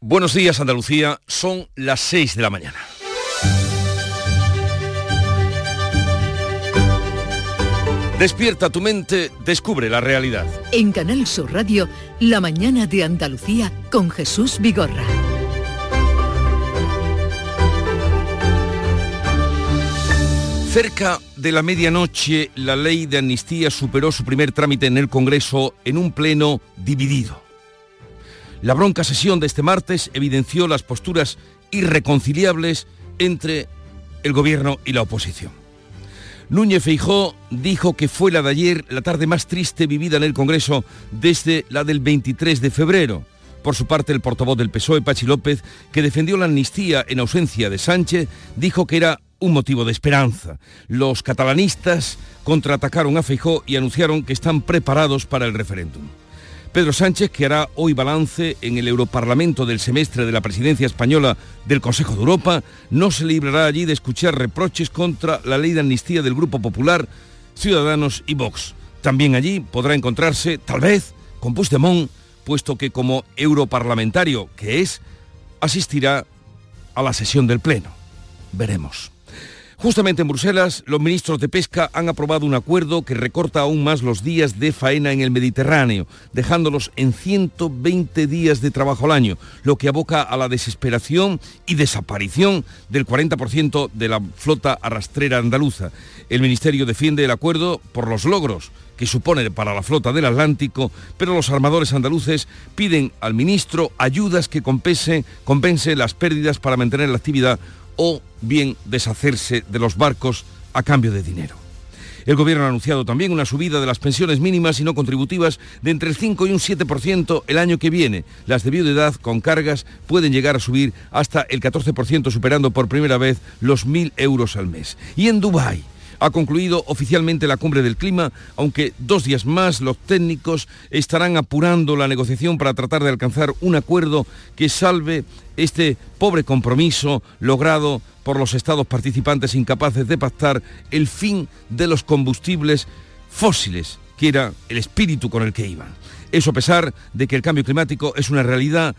Buenos días Andalucía, son las 6 de la mañana. Despierta tu mente, descubre la realidad. En Canal Sur Radio, La mañana de Andalucía con Jesús Vigorra. Cerca de la medianoche, la ley de amnistía superó su primer trámite en el Congreso en un pleno dividido. La bronca sesión de este martes evidenció las posturas irreconciliables entre el gobierno y la oposición. Núñez Feijó dijo que fue la de ayer la tarde más triste vivida en el Congreso desde la del 23 de febrero. Por su parte, el portavoz del PSOE, Pachi López, que defendió la amnistía en ausencia de Sánchez, dijo que era un motivo de esperanza. Los catalanistas contraatacaron a Feijó y anunciaron que están preparados para el referéndum. Pedro Sánchez, que hará hoy balance en el Europarlamento del semestre de la presidencia española del Consejo de Europa, no se librará allí de escuchar reproches contra la ley de amnistía del Grupo Popular, Ciudadanos y Vox. También allí podrá encontrarse, tal vez, con Puigdemont, puesto que como europarlamentario que es, asistirá a la sesión del Pleno. Veremos. Justamente en Bruselas, los ministros de Pesca han aprobado un acuerdo que recorta aún más los días de faena en el Mediterráneo, dejándolos en 120 días de trabajo al año, lo que aboca a la desesperación y desaparición del 40% de la flota arrastrera andaluza. El Ministerio defiende el acuerdo por los logros que supone para la flota del Atlántico, pero los armadores andaluces piden al ministro ayudas que compense, las pérdidas para mantener la actividad o bien deshacerse de los barcos a cambio de dinero. El gobierno ha anunciado también una subida de las pensiones mínimas y no contributivas de entre el 5 y un 7% el año que viene. Las de viudedad con cargas pueden llegar a subir hasta el 14%, superando por primera vez los 1.000 euros al mes. Y en Dubái, ha concluido oficialmente la cumbre del clima, aunque dos días más los técnicos estarán apurando la negociación para tratar de alcanzar un acuerdo que salve este pobre compromiso logrado por los estados participantes incapaces de pactar el fin de los combustibles fósiles, que era el espíritu con el que iban. Eso a pesar de que el cambio climático es una realidad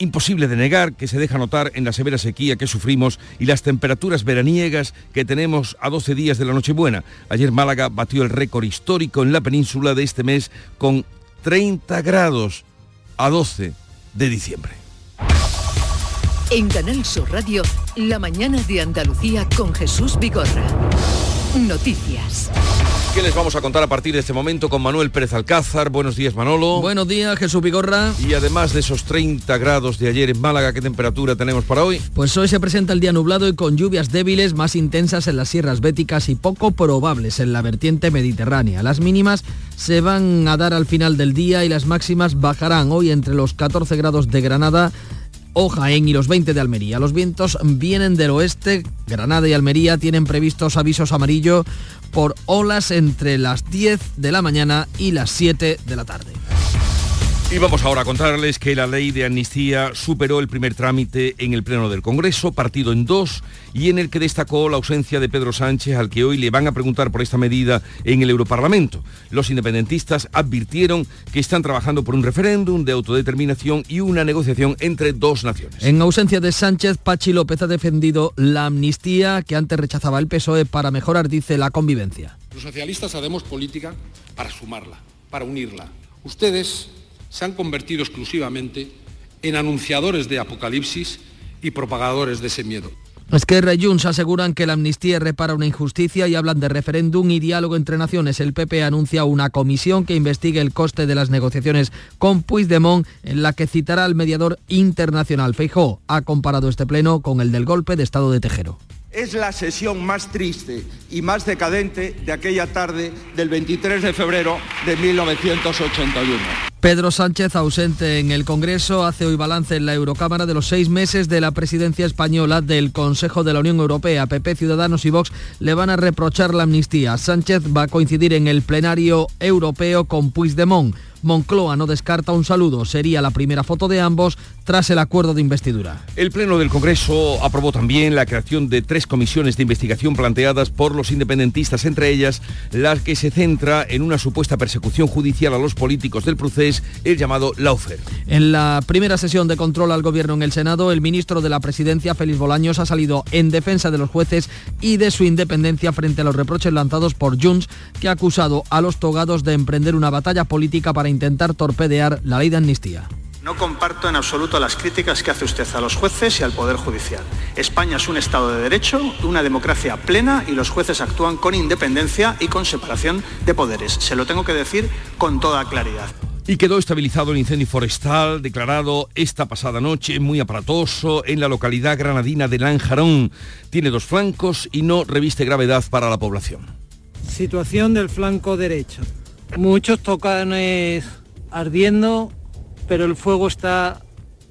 imposible de negar que se deja notar en la severa sequía que sufrimos y las temperaturas veraniegas que tenemos a 12 días de la Nochebuena. Ayer Málaga batió el récord histórico en la península de este mes con 30 grados a 12 de diciembre. En Canal Sur Radio, la mañana de Andalucía con Jesús Vigorra. Noticias. ¿Qué les vamos a contar a partir de este momento con Manuel Pérez Alcázar? Buenos días, Manolo. Buenos días, Jesús Vigorra. Y además de esos 30 grados de ayer en Málaga, ¿qué temperatura tenemos para hoy? Pues hoy se presenta el día nublado y con lluvias débiles más intensas en las sierras béticas y poco probables en la vertiente mediterránea. Las mínimas se van a dar al final del día y las máximas bajarán hoy entre los 14 grados de Granada o Jaén y los 20 de Almería. Los vientos vienen del oeste. Granada y Almería tienen previstos avisos amarillo por olas entre las 10 de la mañana y las 7 de la tarde. Y vamos ahora a contarles que la ley de amnistía superó el primer trámite en el Pleno del Congreso, partido en dos, y en el que destacó la ausencia de Pedro Sánchez, al que hoy le van a preguntar por esta medida en el Europarlamento. Los independentistas advirtieron que están trabajando por un referéndum de autodeterminación y una negociación entre dos naciones. En ausencia de Sánchez, Pachi López ha defendido la amnistía que antes rechazaba el PSOE para mejorar, dice, la convivencia. Los socialistas haremos política para sumarla, para unirla. Ustedes se han convertido exclusivamente en anunciadores de apocalipsis y propagadores de ese miedo. Esquerra y Junts aseguran que la amnistía repara una injusticia y hablan de referéndum y diálogo entre naciones. El PP anuncia una comisión que investigue el coste de las negociaciones con Puigdemont, en la que citará al mediador internacional. Feijó ha comparado este pleno con el del golpe de Estado de Tejero. Es la sesión más triste y más decadente de aquella tarde del 23 de febrero de 1981. Pedro Sánchez, ausente en el Congreso, hace hoy balance en la Eurocámara de los seis meses de la presidencia española del Consejo de la Unión Europea. PP, Ciudadanos y Vox le van a reprochar la amnistía. Sánchez va a coincidir en el plenario europeo con Puigdemont. Moncloa no descarta un saludo. Sería la primera foto de ambos tras el acuerdo de investidura. El Pleno del Congreso aprobó también la creación de tres comisiones de investigación planteadas por los independentistas, entre ellas la que se centra en una supuesta persecución judicial a los políticos del procés, el llamado Laufer. En la primera sesión de control al gobierno en el Senado, el ministro de la Presidencia, Félix Bolaños, ha salido en defensa de los jueces y de su independencia frente a los reproches lanzados por Junts, que ha acusado a los togados de emprender una batalla política para intentar torpedear la ley de amnistía. No comparto en absoluto las críticas que hace usted a los jueces y al Poder Judicial. España es un Estado de Derecho, una democracia plena y los jueces actúan con independencia y con separación de poderes. Se lo tengo que decir con toda claridad. Y quedó estabilizado el incendio forestal declarado esta pasada noche, muy aparatoso, en la localidad granadina de Lanjarón. Tiene dos flancos y no reviste gravedad para la población. Situación del flanco derecho. Muchos tocanes ardiendo pero el fuego está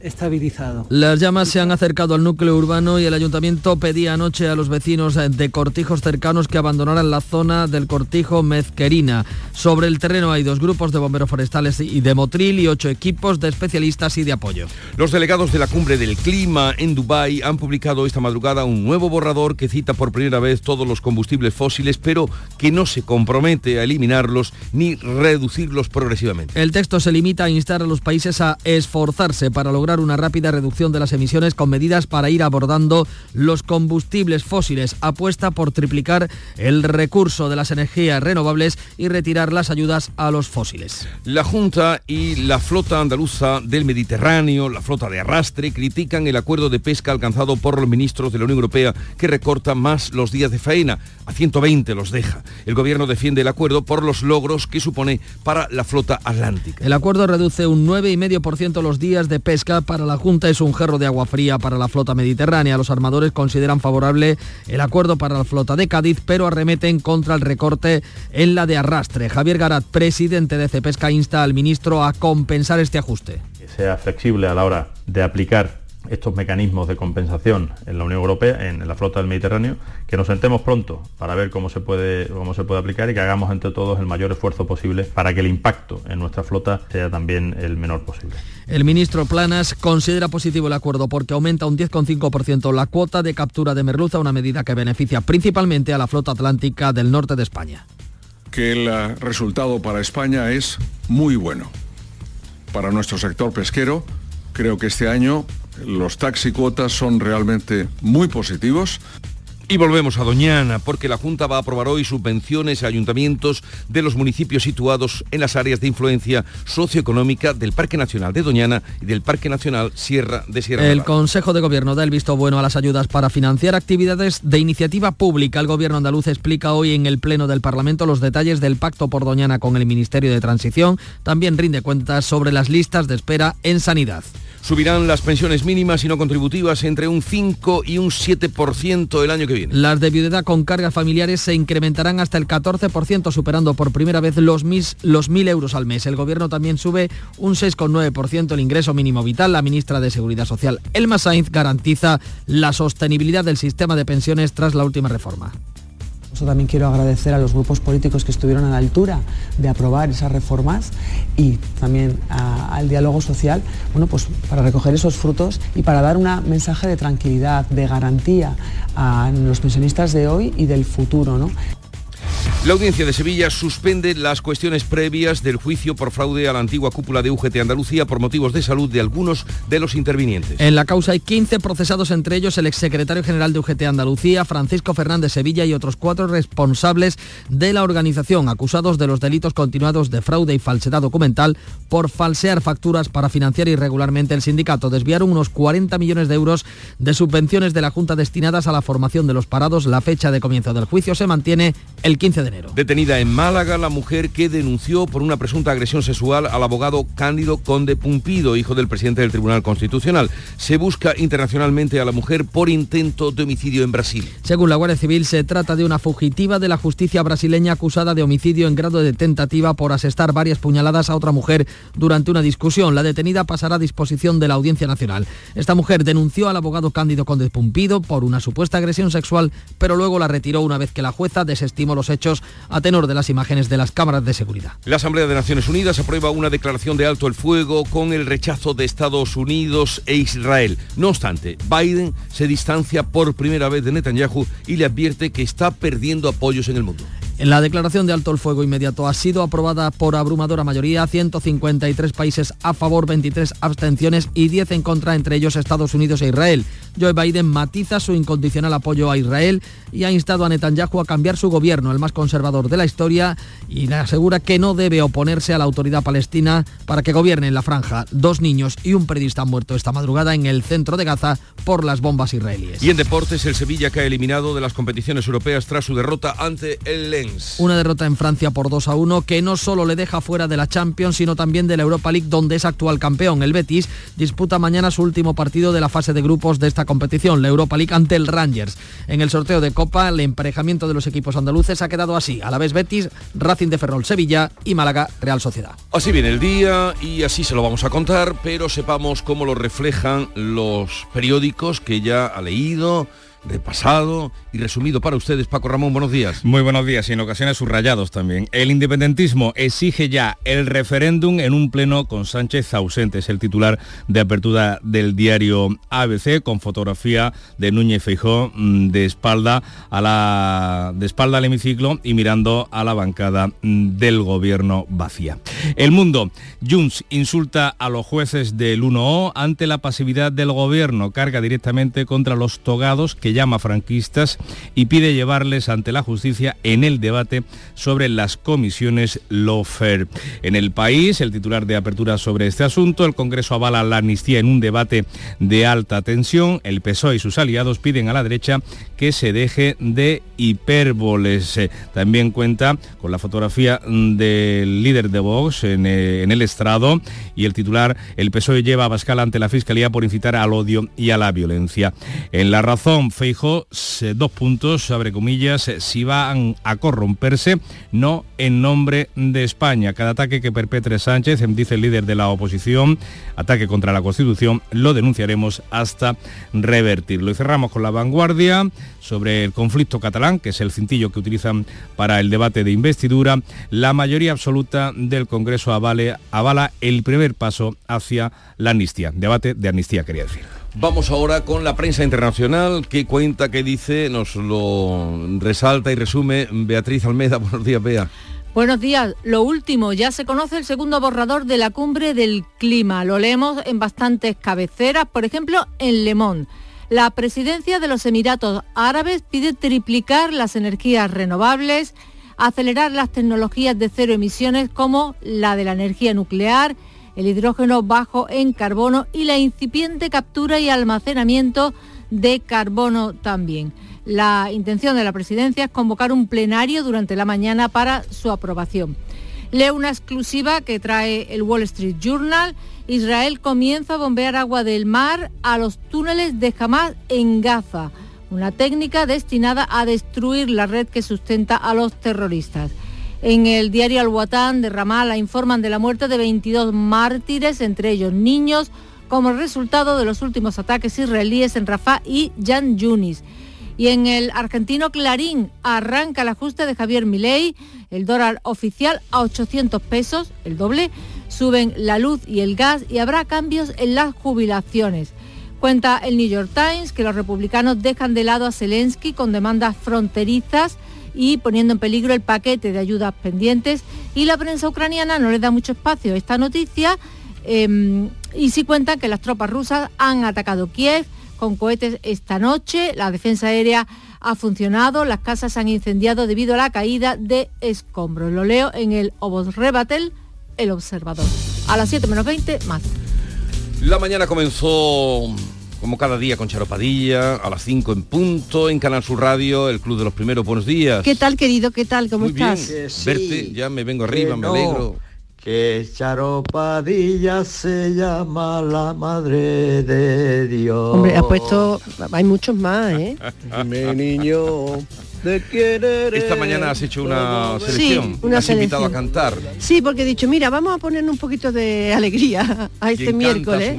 estabilizado. Las llamas se han acercado al núcleo urbano y el ayuntamiento pedía anoche a los vecinos de cortijos cercanos que abandonaran la zona del cortijo Mezquerina. Sobre el terreno hay dos grupos de bomberos forestales y de Motril y ocho equipos de especialistas y de apoyo. Los delegados de la cumbre del clima en Dubái han publicado esta madrugada un nuevo borrador que cita por primera vez todos los combustibles fósiles, pero que no se compromete a eliminarlos ni reducirlos progresivamente. El texto se limita a instar a los países a esforzarse para lograr una rápida reducción de las emisiones con medidas para ir abordando los combustibles fósiles. Apuesta por triplicar el recurso de las energías renovables y retirar las ayudas a los fósiles. La Junta y la flota andaluza del Mediterráneo, la flota de arrastre, critican el acuerdo de pesca alcanzado por los ministros de la Unión Europea que recorta más los días de faena. A 120 los deja. El gobierno defiende el acuerdo por los logros que supone para la flota atlántica. El acuerdo reduce un 9,5% los días de pesca para la Junta es un gerro de agua fría para la flota mediterránea. Los armadores consideran favorable el acuerdo para la flota de Cádiz, pero arremeten contra el recorte en la de arrastre. Javier Garat, presidente de Cepesca, insta al ministro a compensar este ajuste. Que sea flexible a la hora de aplicar estos mecanismos de compensación en la Unión Europea, en la flota del Mediterráneo, que nos sentemos pronto para ver cómo se puede, cómo se puede aplicar y que hagamos entre todos el mayor esfuerzo posible para que el impacto en nuestra flota sea también el menor posible. El ministro Planas considera positivo el acuerdo porque aumenta un 10,5% la cuota de captura de merluza, una medida que beneficia principalmente a la flota atlántica del norte de España. Que el resultado para España es muy bueno. Para nuestro sector pesquero, creo que este año los taxi cuotas son realmente muy positivos. Y volvemos a Doñana, porque la Junta va a aprobar hoy subvenciones a ayuntamientos de los municipios situados en las áreas de influencia socioeconómica del Parque Nacional de Doñana y del Parque Nacional Sierra de Sierra El Consejo de Gobierno da el visto bueno a las ayudas para financiar actividades de iniciativa pública. El Gobierno andaluz explica hoy en el Pleno del Parlamento los detalles del pacto por Doñana con el Ministerio de Transición. También rinde cuentas sobre las listas de espera en sanidad. Subirán las pensiones mínimas y no contributivas entre un 5 y un 7% el año que viene. Las de viudedad con cargas familiares se incrementarán hasta el 14%, superando por primera vez los 1.000 euros al mes. El Gobierno también sube un 6,9% el ingreso mínimo vital. La ministra de Seguridad Social, Elma Sainz, garantiza la sostenibilidad del sistema de pensiones tras la última reforma también quiero agradecer a los grupos políticos que estuvieron a la altura de aprobar esas reformas y también al diálogo social, bueno, pues para recoger esos frutos y para dar un mensaje de tranquilidad, de garantía a los pensionistas de hoy y del futuro. ¿no? La audiencia de Sevilla suspende las cuestiones previas del juicio por fraude a la antigua cúpula de UGT Andalucía por motivos de salud de algunos de los intervinientes. En la causa hay 15 procesados, entre ellos el exsecretario general de UGT Andalucía, Francisco Fernández Sevilla y otros cuatro responsables de la organización, acusados de los delitos continuados de fraude y falsedad documental por falsear facturas para financiar irregularmente el sindicato. Desviaron unos 40 millones de euros de subvenciones de la Junta destinadas a la formación de los parados. La fecha de comienzo del juicio se mantiene el 15 de enero. Detenida en Málaga la mujer que denunció por una presunta agresión sexual al abogado Cándido Conde Pumpido, hijo del presidente del Tribunal Constitucional. Se busca internacionalmente a la mujer por intento de homicidio en Brasil. Según la Guardia Civil, se trata de una fugitiva de la justicia brasileña acusada de homicidio en grado de tentativa por asestar varias puñaladas a otra mujer durante una discusión. La detenida pasará a disposición de la Audiencia Nacional. Esta mujer denunció al abogado Cándido Conde Pumpido por una supuesta agresión sexual, pero luego la retiró una vez que la jueza desestimó los hechos a tenor de las imágenes de las cámaras de seguridad. La Asamblea de Naciones Unidas aprueba una declaración de alto el fuego con el rechazo de Estados Unidos e Israel. No obstante, Biden se distancia por primera vez de Netanyahu y le advierte que está perdiendo apoyos en el mundo. La declaración de alto el fuego inmediato ha sido aprobada por abrumadora mayoría, 153 países a favor, 23 abstenciones y 10 en contra, entre ellos Estados Unidos e Israel. Joe Biden matiza su incondicional apoyo a Israel y ha instado a Netanyahu a cambiar su gobierno, el más conservador de la historia, y le asegura que no debe oponerse a la autoridad palestina para que gobierne en la franja. Dos niños y un periodista han muerto esta madrugada en el centro de Gaza por las bombas israelíes. Y en deportes, el Sevilla que ha eliminado de las competiciones europeas tras su derrota ante el Una derrota en Francia por 2 a 1 que no solo le deja fuera de la Champions, sino también de la Europa League, donde es actual campeón. El Betis disputa mañana su último partido de la fase de grupos de esta competición, la Europa League ante el Rangers. En el sorteo de Copa, el emparejamiento de los equipos andaluces ha quedado así. A la vez Betis, Racing de Ferrol, Sevilla y Málaga, Real Sociedad. Así viene el día y así se lo vamos a contar, pero sepamos cómo lo reflejan los periódicos que ya ha leído repasado y resumido para ustedes. Paco Ramón, buenos días. Muy buenos días y en ocasiones subrayados también. El independentismo exige ya el referéndum en un pleno con Sánchez ausente. Es el titular de apertura del diario ABC con fotografía de Núñez Feijó mm, de espalda a la de espalda al hemiciclo y mirando a la bancada mm, del gobierno vacía. El mundo. Junts insulta a los jueces del 1O ante la pasividad del gobierno. Carga directamente contra los togados que llama franquistas y pide llevarles ante la justicia en el debate sobre las comisiones Lofer. En el país, el titular de apertura sobre este asunto, el Congreso avala la amnistía en un debate de alta tensión. El PSOE y sus aliados piden a la derecha que se deje de hipérboles. También cuenta con la fotografía del líder de Vox en, eh, el estrado y el titular, el PSOE lleva a Bascal ante la Fiscalía por incitar al odio y a la violencia. En la razón, Feijo, dos puntos, abre comillas, si van a corromperse, no en nombre de España. Cada ataque que perpetre Sánchez, dice el líder de la oposición, ataque contra la Constitución, lo denunciaremos hasta revertirlo. Y cerramos con la vanguardia sobre el conflicto catalán, que es el cintillo que utilizan para el debate de investidura. La mayoría absoluta del Congreso avala el primer paso hacia la amnistía. Debate de amnistía, quería decir. Vamos ahora con la prensa internacional que cuenta, que dice, nos lo resalta y resume Beatriz Almeda. Buenos días, Bea. Buenos días. Lo último, ya se conoce el segundo borrador de la cumbre del clima. Lo leemos en bastantes cabeceras, por ejemplo, en Le Monde. La presidencia de los Emiratos Árabes pide triplicar las energías renovables, acelerar las tecnologías de cero emisiones como la de la energía nuclear, el hidrógeno bajo en carbono y la incipiente captura y almacenamiento de carbono también. La intención de la presidencia es convocar un plenario durante la mañana para su aprobación. Leo una exclusiva que trae el Wall Street Journal. Israel comienza a bombear agua del mar a los túneles de Hamas en Gaza, una técnica destinada a destruir la red que sustenta a los terroristas. En el diario Al-Watan de Ramallah informan de la muerte de 22 mártires, entre ellos niños, como resultado de los últimos ataques israelíes en Rafah y Jan Yunis. Y en el argentino Clarín arranca el ajuste de Javier Milei, el dólar oficial a 800 pesos, el doble, suben la luz y el gas y habrá cambios en las jubilaciones. Cuenta el New York Times que los republicanos dejan de lado a Zelensky con demandas fronterizas y poniendo en peligro el paquete de ayudas pendientes y la prensa ucraniana no le da mucho espacio a esta noticia em, y sí cuenta que las tropas rusas han atacado Kiev con cohetes esta noche, la defensa aérea ha funcionado, las casas se han incendiado debido a la caída de escombros. Lo leo en el Obos Rebatel, el observador. A las 7 menos 20, más. La mañana comenzó como cada día con Charopadilla, a las 5 en punto, en Canal Sur Radio, el Club de los Primeros. Buenos días. ¿Qué tal, querido? ¿Qué tal? ¿Cómo estás? Verte, ya me vengo arriba, me alegro. Que Charopadilla se llama la madre de Dios. Hombre, ha puesto... Hay muchos más, ¿eh? Mi niño... Esta mañana has hecho una selección, sí, una has invitado a cantar. Sí, porque he dicho, mira, vamos a poner un poquito de alegría a este miércoles. Canta,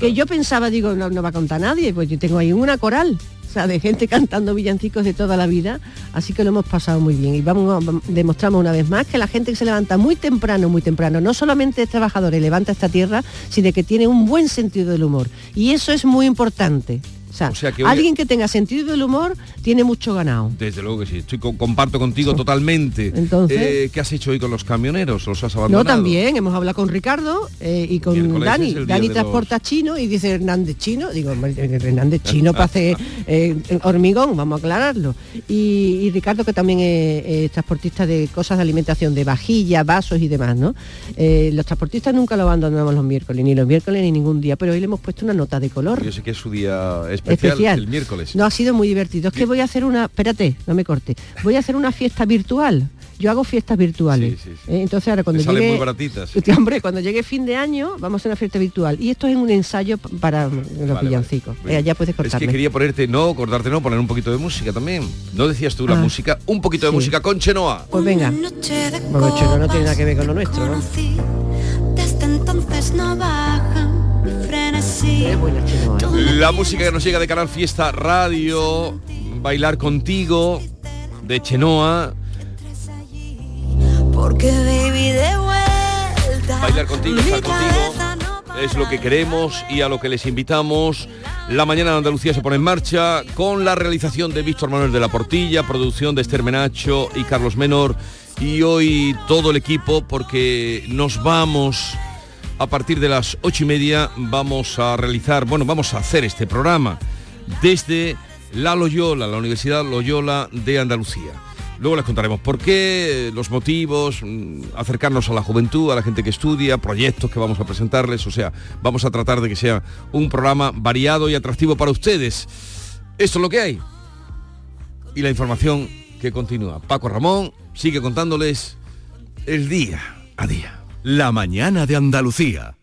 que yo pensaba, digo, no, no va a contar nadie, pues yo tengo ahí una coral. o sea, de gente cantando villancicos de toda la vida, así que lo hemos pasado muy bien. Y vamos, a- demostramos una vez más que la gente que se levanta muy temprano, muy temprano, no solamente es trabajador y levanta esta tierra, sino que tiene un buen sentido del humor. Y eso es muy importante. O sea, O sea que alguien que tenga sentido del humor tiene mucho ganado. Desde luego que sí, estoy co- comparto contigo totalmente. Entonces- Eh, ¿Qué has hecho hoy con los camioneros? ¿Los has abandonado? No, también, hemos hablado con Ricardo eh, y con Miércoles Dani. Dani transporta chino y dice Hernández chino. Digo, hombre, Hernández chino para hacer eh, hormigón, vamos a aclararlo. Y, y Ricardo, que también es, es transportista de cosas de alimentación, de vajillas, vasos y demás, ¿no? Eh, los transportistas nunca lo abandonamos los miércoles, ni los miércoles ni ningún día, pero hoy le hemos puesto una nota de color. Yo sé que es su día especial, especial. el miércoles. No, ha sido muy divertido. Es que voy a hacer una, espérate, no me corte. Voy a hacer una fiesta virtual. Yo hago fiestas virtuales. Eh, Entonces ahora cuando Te salen llegue, muy baratitas. Hombre, cuando llegue fin de año vamos a hacer una fiesta virtual. Y esto es un ensayo para los villancicos. Eh, ya puedes Es cortarme. que quería ponerte, no, cortarte no, poner un poquito de música también. ¿No decías tú la Ah. música? Un poquito de Sí. música con Chenoa. Pues venga. No tiene nada que ver con lo nuestro, ¿no? Desde entonces no frenesí. La música que nos llega de Canal Fiesta Radio, Bailar Contigo, de Chenoa, Porque. Bailar Contigo, estar contigo, es lo que queremos y a lo que les invitamos. La mañana de Andalucía se pone en marcha con la realización de Víctor Manuel de la Portilla, producción de Esther Menacho y Carlos Menor. Y hoy todo el equipo porque nos vamos a partir de las ocho y media vamos a realizar, bueno, vamos a hacer este programa desde la Loyola, la Universidad Loyola de Andalucía. Luego les contaremos por qué, los motivos, mm, acercarnos a la juventud, a la gente que estudia, proyectos que vamos a presentarles, o sea, vamos a tratar de que sea un programa variado y atractivo para ustedes. Esto es lo que hay. Y la información que continúa. Paco Ramón sigue contándoles el día a día. La mañana de Andalucía.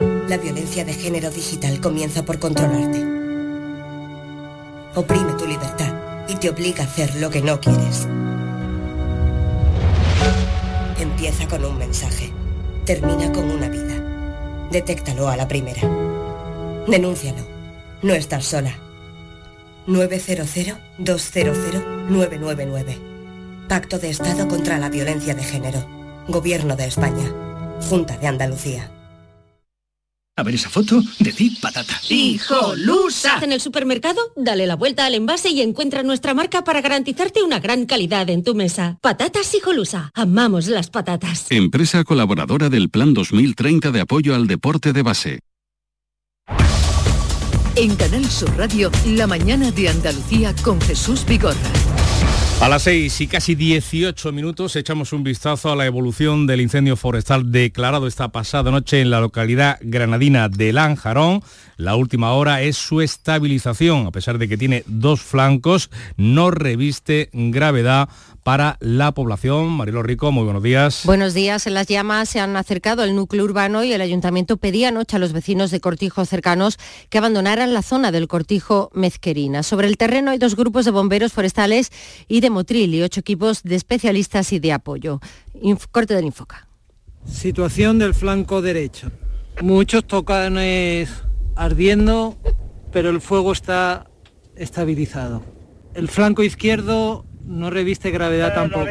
La violencia de género digital comienza por controlarte. Oprime tu libertad y te obliga a hacer lo que no quieres. Empieza con un mensaje. Termina con una vida. Detéctalo a la primera. Denúncialo. No estás sola. 900-200-999. Pacto de Estado contra la Violencia de Género. Gobierno de España. Junta de Andalucía. A ver esa foto, decid patata. ¡Hijolusa! En el supermercado, dale la vuelta al envase y encuentra nuestra marca para garantizarte una gran calidad en tu mesa. Patatas Hijolusa. Amamos las patatas. Empresa colaboradora del Plan 2030 de apoyo al deporte de base. En Canal Sur Radio, la mañana de Andalucía con Jesús Vigorra. A las 6 y casi 18 minutos echamos un vistazo a la evolución del incendio forestal declarado esta pasada noche en la localidad granadina de Lanjarón. La última hora es su estabilización, a pesar de que tiene dos flancos, no reviste gravedad para la población. Marilo Rico, muy buenos días. Buenos días. Las llamas se han acercado al núcleo urbano y el ayuntamiento pedía anoche a los vecinos de Cortijo cercanos que abandonaran la zona del Cortijo Mezquerina. Sobre el terreno hay dos grupos de bomberos forestales y de Motril y ocho equipos de especialistas y de apoyo. Inf- corte del Infoca. Situación del flanco derecho. Muchos tocanes ardiendo, pero el fuego está estabilizado. El flanco izquierdo no reviste gravedad tampoco.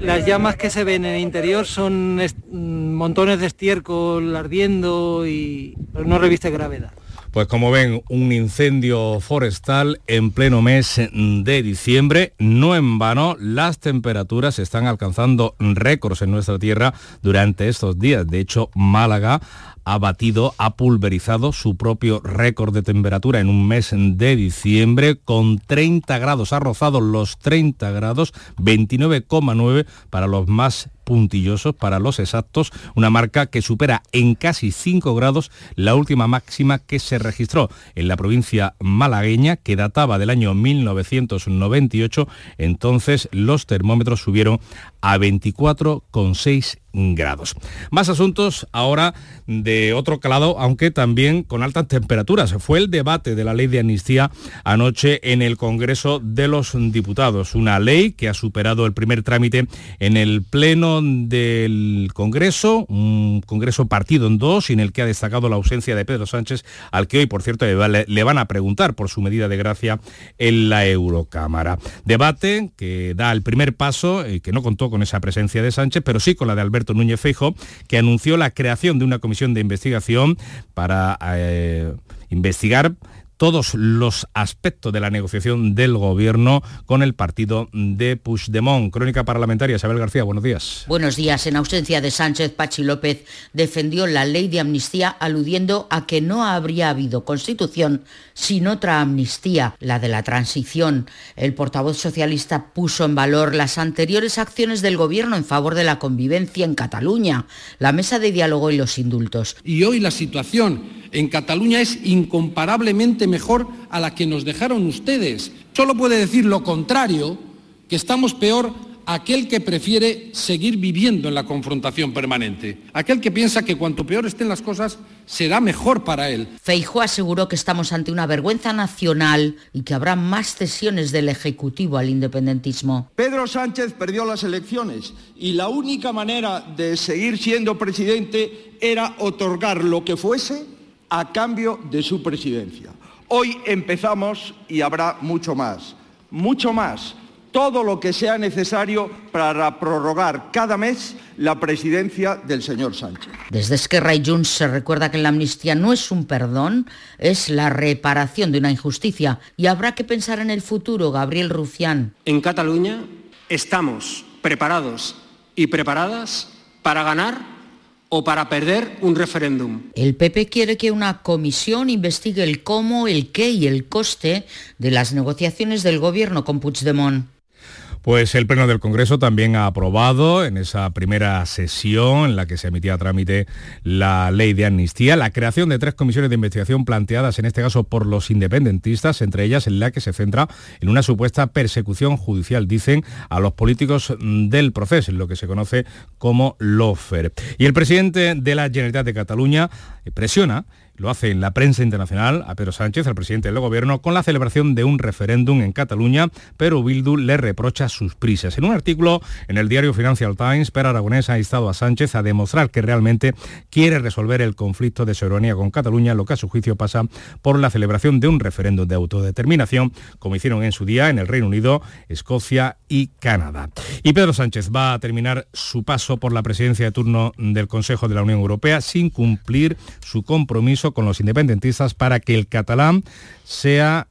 Las llamas que se ven en el interior son mm, montones de estiércol ardiendo y no reviste gravedad. Pues como ven, un incendio forestal en pleno mes de diciembre. No en vano, las temperaturas están alcanzando récords en nuestra tierra durante estos días. De hecho, Málaga ha batido, ha pulverizado su propio récord de temperatura en un mes de diciembre con 30 grados. Ha rozado los 30 grados, 29,9 para los más puntillosos, para los exactos, una marca que supera en casi 5 grados la última máxima que se registró en la provincia malagueña, que databa del año 1998. Entonces los termómetros subieron a 24,6 grados. Más asuntos ahora de otro calado, aunque también con altas temperaturas. Fue el debate de la ley de amnistía anoche en el Congreso de los Diputados, una ley que ha superado el primer trámite en el Pleno del Congreso, un Congreso partido en dos, en el que ha destacado la ausencia de Pedro Sánchez, al que hoy, por cierto, le van a preguntar por su medida de gracia en la Eurocámara. Debate que da el primer paso, eh, que no contó con esa presencia de Sánchez, pero sí con la de Alberto Núñez Feijo, que anunció la creación de una comisión de investigación para eh, investigar todos los aspectos de la negociación del gobierno con el partido de Puigdemont. Crónica parlamentaria, Isabel García, buenos días. Buenos días. En ausencia de Sánchez, Pachi López defendió la ley de amnistía aludiendo a que no habría habido constitución sin otra amnistía, la de la transición. El portavoz socialista puso en valor las anteriores acciones del gobierno en favor de la convivencia en Cataluña, la mesa de diálogo y los indultos. Y hoy la situación en Cataluña es incomparablemente mejor a la que nos dejaron ustedes. Solo puede decir lo contrario, que estamos peor aquel que prefiere seguir viviendo en la confrontación permanente, aquel que piensa que cuanto peor estén las cosas, será mejor para él. Feijóo aseguró que estamos ante una vergüenza nacional y que habrá más cesiones del Ejecutivo al independentismo. Pedro Sánchez perdió las elecciones y la única manera de seguir siendo presidente era otorgar lo que fuese a cambio de su presidencia. Hoy empezamos y habrá mucho más, mucho más, todo lo que sea necesario para prorrogar cada mes la presidencia del señor Sánchez. Desde Esquerra y Junts se recuerda que la amnistía no es un perdón, es la reparación de una injusticia y habrá que pensar en el futuro, Gabriel Rufián. En Cataluña estamos preparados y preparadas para ganar o para perder un referéndum. El PP quiere que una comisión investigue el cómo, el qué y el coste de las negociaciones del gobierno con Puigdemont. Pues el Pleno del Congreso también ha aprobado en esa primera sesión en la que se emitía a trámite la ley de amnistía la creación de tres comisiones de investigación planteadas en este caso por los independentistas, entre ellas en la que se centra en una supuesta persecución judicial, dicen, a los políticos del proceso, en lo que se conoce como lofer. Y el presidente de la Generalitat de Cataluña presiona lo hace en la prensa internacional a Pedro Sánchez, el presidente del gobierno, con la celebración de un referéndum en Cataluña, pero Bildu le reprocha sus prisas. En un artículo en el diario Financial Times, Per Aragonés ha instado a Sánchez a demostrar que realmente quiere resolver el conflicto de soberanía con Cataluña, lo que a su juicio pasa por la celebración de un referéndum de autodeterminación, como hicieron en su día en el Reino Unido, Escocia y Canadá. Y Pedro Sánchez va a terminar su paso por la presidencia de turno del Consejo de la Unión Europea sin cumplir su compromiso con los independentistas para que el catalán sea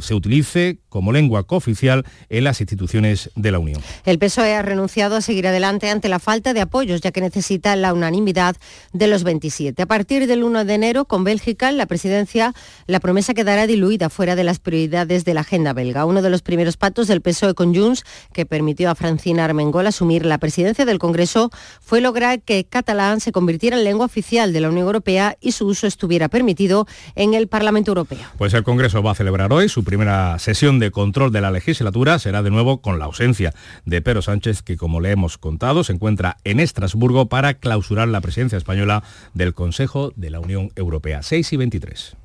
se utilice como lengua cooficial en las instituciones de la Unión. El PSOE ha renunciado a seguir adelante ante la falta de apoyos, ya que necesita la unanimidad de los 27. A partir del 1 de enero, con Bélgica, la presidencia, la promesa quedará diluida fuera de las prioridades de la agenda belga. Uno de los primeros patos del PSOE con Junts, que permitió a Francina Armengol asumir la presidencia del Congreso, fue lograr que catalán se convirtiera en lengua oficial de la Unión Europea y su uso estuviera permitido en el Parlamento Europeo. Pues el Congreso va a celebrar hoy su primera sesión de control de la legislatura será de nuevo con la ausencia de Pedro Sánchez, que como le hemos contado, se encuentra en Estrasburgo para clausurar la presidencia española del Consejo de la Unión Europea. 6 y 23.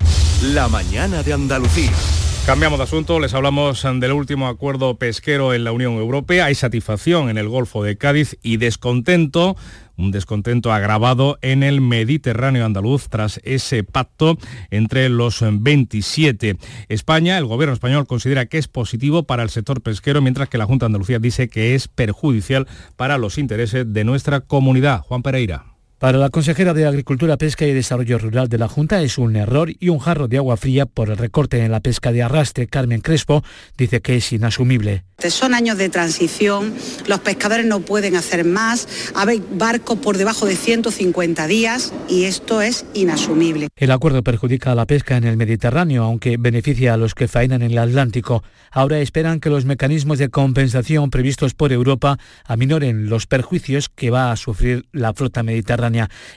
La mañana de Andalucía. Cambiamos de asunto, les hablamos del último acuerdo pesquero en la Unión Europea. Hay satisfacción en el Golfo de Cádiz y descontento un descontento agravado en el Mediterráneo andaluz tras ese pacto entre los 27. España, el gobierno español considera que es positivo para el sector pesquero, mientras que la Junta de Andalucía dice que es perjudicial para los intereses de nuestra comunidad. Juan Pereira. Para la consejera de Agricultura, Pesca y Desarrollo Rural de la Junta es un error y un jarro de agua fría por el recorte en la pesca de arrastre. Carmen Crespo dice que es inasumible. Son años de transición, los pescadores no pueden hacer más, hay barcos por debajo de 150 días y esto es inasumible. El acuerdo perjudica a la pesca en el Mediterráneo, aunque beneficia a los que faenan en el Atlántico. Ahora esperan que los mecanismos de compensación previstos por Europa aminoren los perjuicios que va a sufrir la flota mediterránea.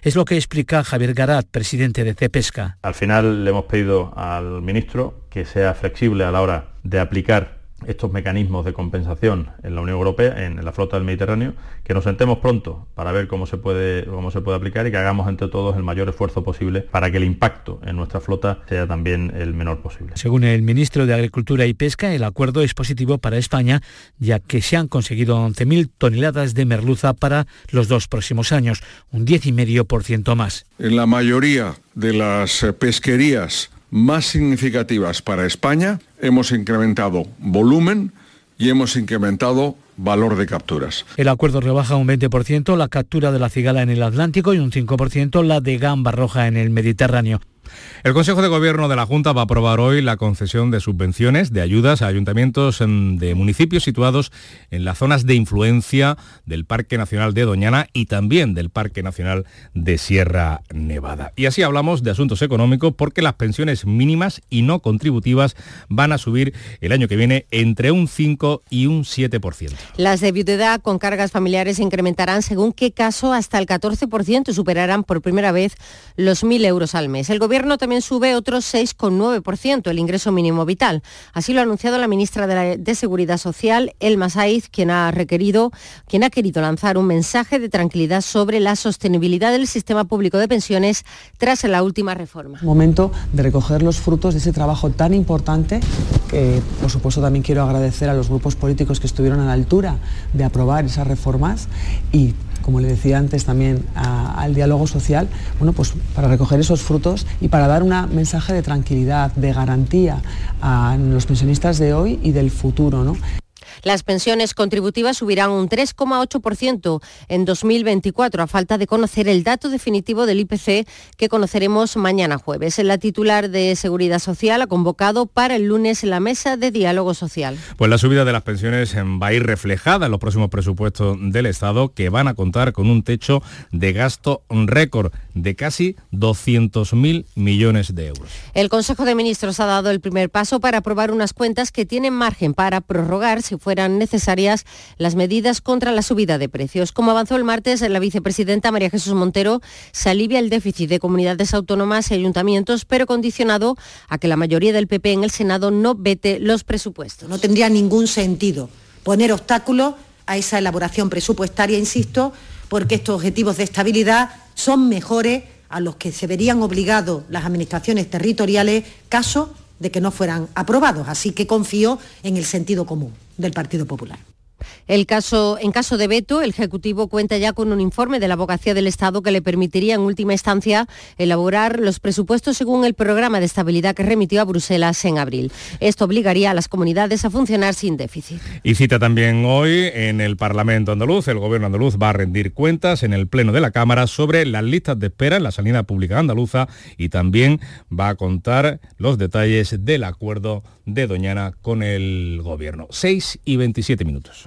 Es lo que explica Javier Garat, presidente de CEPESCA. Al final le hemos pedido al ministro que sea flexible a la hora de aplicar estos mecanismos de compensación en la Unión Europea, en la flota del Mediterráneo, que nos sentemos pronto para ver cómo se puede, cómo se puede aplicar y que hagamos entre todos el mayor esfuerzo posible para que el impacto en nuestra flota sea también el menor posible. Según el ministro de Agricultura y Pesca, el acuerdo es positivo para España, ya que se han conseguido 11.000 toneladas de merluza para los dos próximos años, un 10,5% más. En la mayoría de las pesquerías más significativas para España, hemos incrementado volumen y hemos incrementado valor de capturas. El acuerdo rebaja un 20% la captura de la cigala en el Atlántico y un 5% la de gamba roja en el Mediterráneo. El Consejo de Gobierno de la Junta va a aprobar hoy la concesión de subvenciones de ayudas a ayuntamientos de municipios situados en las zonas de influencia del Parque Nacional de Doñana y también del Parque Nacional de Sierra Nevada. Y así hablamos de asuntos económicos porque las pensiones mínimas y no contributivas van a subir el año que viene entre un 5 y un 7%. Las de viudedad con cargas familiares incrementarán según qué caso hasta el 14% y superarán por primera vez los 1.000 euros al mes. El Gobierno también sube otro 6,9% el ingreso mínimo vital. Así lo ha anunciado la ministra de, Seguridad Social, Elma Saiz, quien ha requerido, quien ha querido lanzar un mensaje de tranquilidad sobre la sostenibilidad del sistema público de pensiones tras la última reforma. Momento de recoger los frutos de ese trabajo tan importante por supuesto, también quiero agradecer a los grupos políticos que estuvieron a la altura de aprobar esas reformas y como le decía antes también al diálogo social, bueno, pues para recoger esos frutos y para dar un mensaje de tranquilidad, de garantía a los pensionistas de hoy y del futuro. ¿no? Las pensiones contributivas subirán un 3,8% en 2024, a falta de conocer el dato definitivo del IPC que conoceremos mañana jueves. La titular de Seguridad Social ha convocado para el lunes la mesa de diálogo social. Pues la subida de las pensiones va a ir reflejada en los próximos presupuestos del Estado, que van a contar con un techo de gasto récord de casi 200.000 millones de euros. El Consejo de Ministros ha dado el primer paso para aprobar unas cuentas que tienen margen para prorrogar, si fueran necesarias, las medidas contra la subida de precios. Como avanzó el martes, la vicepresidenta María Jesús Montero se alivia el déficit de comunidades autónomas y ayuntamientos, pero condicionado a que la mayoría del PP en el Senado no vete los presupuestos. No tendría ningún sentido poner obstáculos a esa elaboración presupuestaria, insisto, porque estos objetivos de estabilidad son mejores a los que se verían obligados las administraciones territoriales caso de que no fueran aprobados. Así que confío en el sentido común del Partido Popular. El caso, en caso de veto, el Ejecutivo cuenta ya con un informe de la Abogacía del Estado que le permitiría en última instancia elaborar los presupuestos según el programa de estabilidad que remitió a Bruselas en abril. Esto obligaría a las comunidades a funcionar sin déficit. Y cita también hoy en el Parlamento andaluz, el Gobierno andaluz va a rendir cuentas en el Pleno de la Cámara sobre las listas de espera en la sanidad pública andaluza y también va a contar los detalles del acuerdo de Doñana con el Gobierno. 6 y 27 minutos.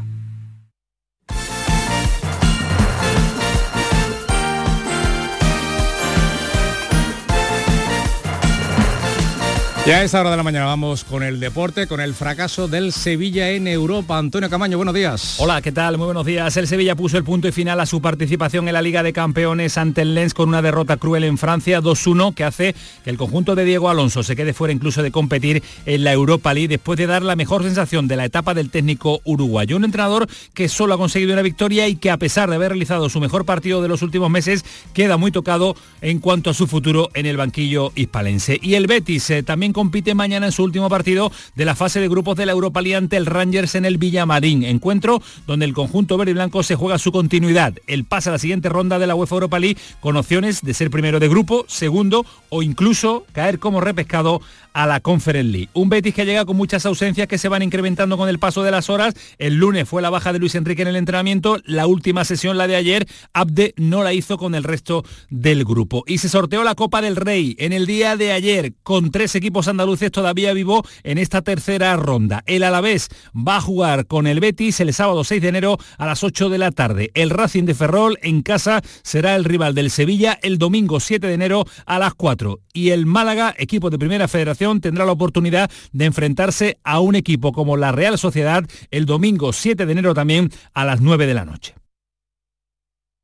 Ya a esa hora de la mañana vamos con el deporte, con el fracaso del Sevilla en Europa. Antonio Camaño, buenos días. Hola, ¿qué tal? Muy buenos días. El Sevilla puso el punto y final a su participación en la Liga de Campeones ante el Lens con una derrota cruel en Francia 2-1 que hace que el conjunto de Diego Alonso se quede fuera incluso de competir en la Europa League después de dar la mejor sensación de la etapa del técnico uruguayo. Un entrenador que solo ha conseguido una victoria y que a pesar de haber realizado su mejor partido de los últimos meses, queda muy tocado en cuanto a su futuro en el banquillo hispalense. Y el Betis eh, también compite mañana en su último partido de la fase de grupos de la Europa League ante el Rangers en el Villamarín. Encuentro donde el conjunto verde y blanco se juega su continuidad. El pasa a la siguiente ronda de la UEFA Europa League con opciones de ser primero de grupo, segundo o incluso caer como repescado a la Conference League. Un Betis que llega con muchas ausencias que se van incrementando con el paso de las horas. El lunes fue la baja de Luis Enrique en el entrenamiento. La última sesión, la de ayer, Abde no la hizo con el resto del grupo. Y se sorteó la Copa del Rey en el día de ayer con tres equipos andaluces todavía vivo en esta tercera ronda. El Alavés va a jugar con el Betis el sábado 6 de enero a las 8 de la tarde. El Racing de Ferrol en casa será el rival del Sevilla el domingo 7 de enero a las 4. Y el Málaga, equipo de Primera Federación, tendrá la oportunidad de enfrentarse a un equipo como la Real Sociedad el domingo 7 de enero también a las 9 de la noche.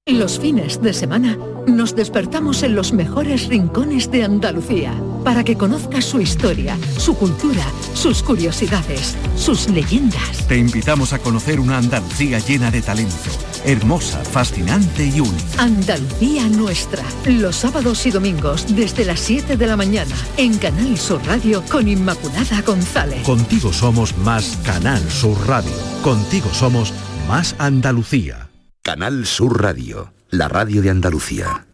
Los fines de semana nos despertamos en los mejores rincones de Andalucía para que conozcas su historia, su cultura, sus curiosidades, sus leyendas. Te invitamos a conocer una Andalucía llena de talento, hermosa, fascinante y única. Andalucía nuestra, los sábados y domingos desde las 7 de la mañana en Canal Sur Radio con Inmaculada González. Contigo somos más Canal Sur Radio. Contigo somos más Andalucía. Canal Sur Radio, la radio de Andalucía.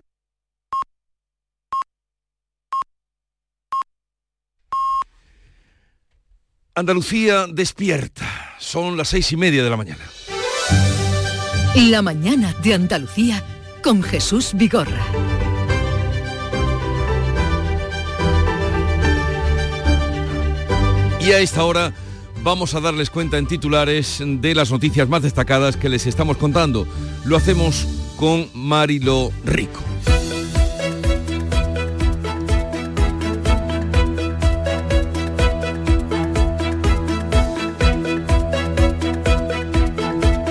Andalucía despierta. Son las seis y media de la mañana. La mañana de Andalucía con Jesús Vigorra. Y a esta hora vamos a darles cuenta en titulares de las noticias más destacadas que les estamos contando. Lo hacemos con Marilo Rico.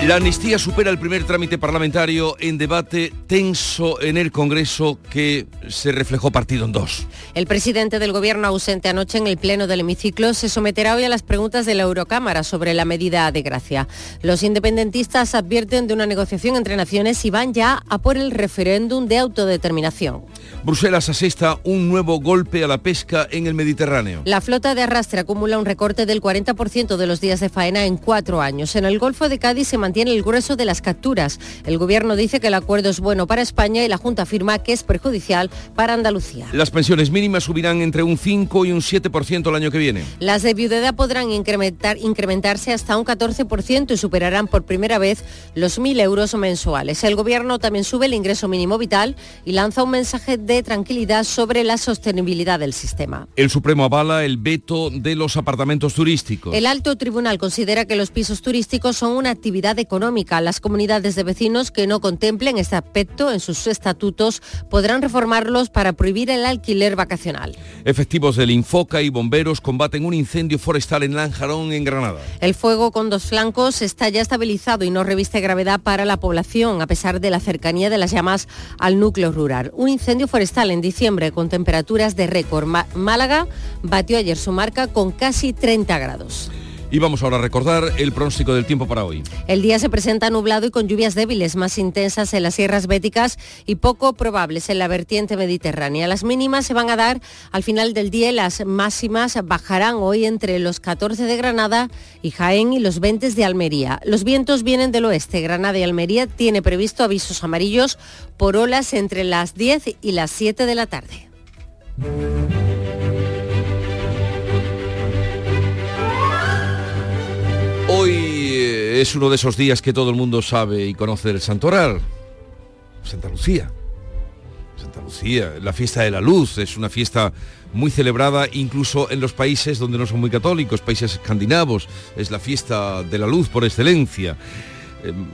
La amnistía supera el primer trámite parlamentario en debate tenso en el Congreso que se reflejó partido en dos. El presidente del Gobierno ausente anoche en el Pleno del Hemiciclo se someterá hoy a las preguntas de la Eurocámara sobre la medida de gracia. Los independentistas advierten de una negociación entre naciones y van ya a por el referéndum de autodeterminación. Bruselas asesta un nuevo golpe a la pesca en el Mediterráneo. La flota de arrastre acumula un recorte del 40% de los días de faena en cuatro años. En el Golfo de Cádiz se mantiene el grueso de las capturas. El Gobierno dice que el acuerdo es bueno para España y la Junta afirma que es perjudicial para Andalucía. Las pensiones mínimas subirán entre un 5 y un 7% el año que viene. Las de viudedad podrán incrementar, incrementarse hasta un 14% y superarán por primera vez los 1.000 euros mensuales. El Gobierno también sube el ingreso mínimo vital y lanza un mensaje de tranquilidad sobre la sostenibilidad del sistema. El Supremo avala el veto de los apartamentos turísticos. El alto tribunal considera que los pisos turísticos son una actividad económica. Las comunidades de vecinos que no contemplen este aspecto en sus estatutos podrán reformarlos para prohibir el alquiler vacacional. Efectivos del Infoca y bomberos combaten un incendio forestal en Lanjarón, en Granada. El fuego con dos flancos está ya estabilizado y no reviste gravedad para la población, a pesar de la cercanía de las llamas al núcleo rural. Un incendio forestal en diciembre con temperaturas de récord. Málaga batió ayer su marca con casi 30 grados. Y vamos ahora a recordar el pronóstico del tiempo para hoy. El día se presenta nublado y con lluvias débiles, más intensas en las sierras béticas y poco probables en la vertiente mediterránea. Las mínimas se van a dar al final del día y las máximas bajarán hoy entre los 14 de Granada y Jaén y los 20 de Almería. Los vientos vienen del oeste. Granada y Almería tiene previsto avisos amarillos por olas entre las 10 y las 7 de la tarde. Es uno de esos días que todo el mundo sabe y conoce del Santoral. Santa Lucía. Santa Lucía, la fiesta de la luz, es una fiesta muy celebrada incluso en los países donde no son muy católicos, países escandinavos, es la fiesta de la luz por excelencia. Em,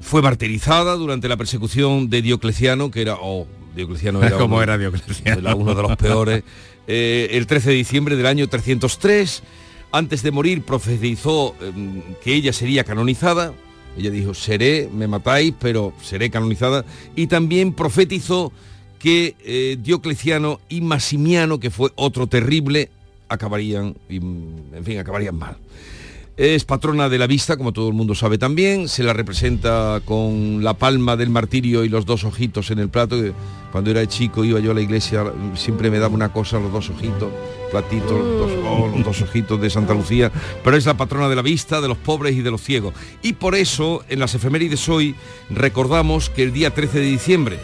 fue martirizada durante la persecución de Diocleciano, que era, oh, Diocleciano era, ¿Cómo uno, era Diocleciano? era uno de los peores, eh, el 13 de diciembre del año 303 antes de morir profetizó eh, que ella sería canonizada. Ella dijo, seré, me matáis, pero seré canonizada. Y también profetizó que eh, Diocleciano y Maximiano, que fue otro terrible, acabarían, en fin, acabarían mal. Es patrona de la vista, como todo el mundo sabe también. Se la representa con la palma del martirio y los dos ojitos en el plato. Cuando era chico iba yo a la iglesia, siempre me daba una cosa, los dos ojitos, platitos, los dos, oh, los dos ojitos de Santa Lucía. Pero es la patrona de la vista, de los pobres y de los ciegos. Y por eso, en las efemérides hoy, recordamos que el día 13 de diciembre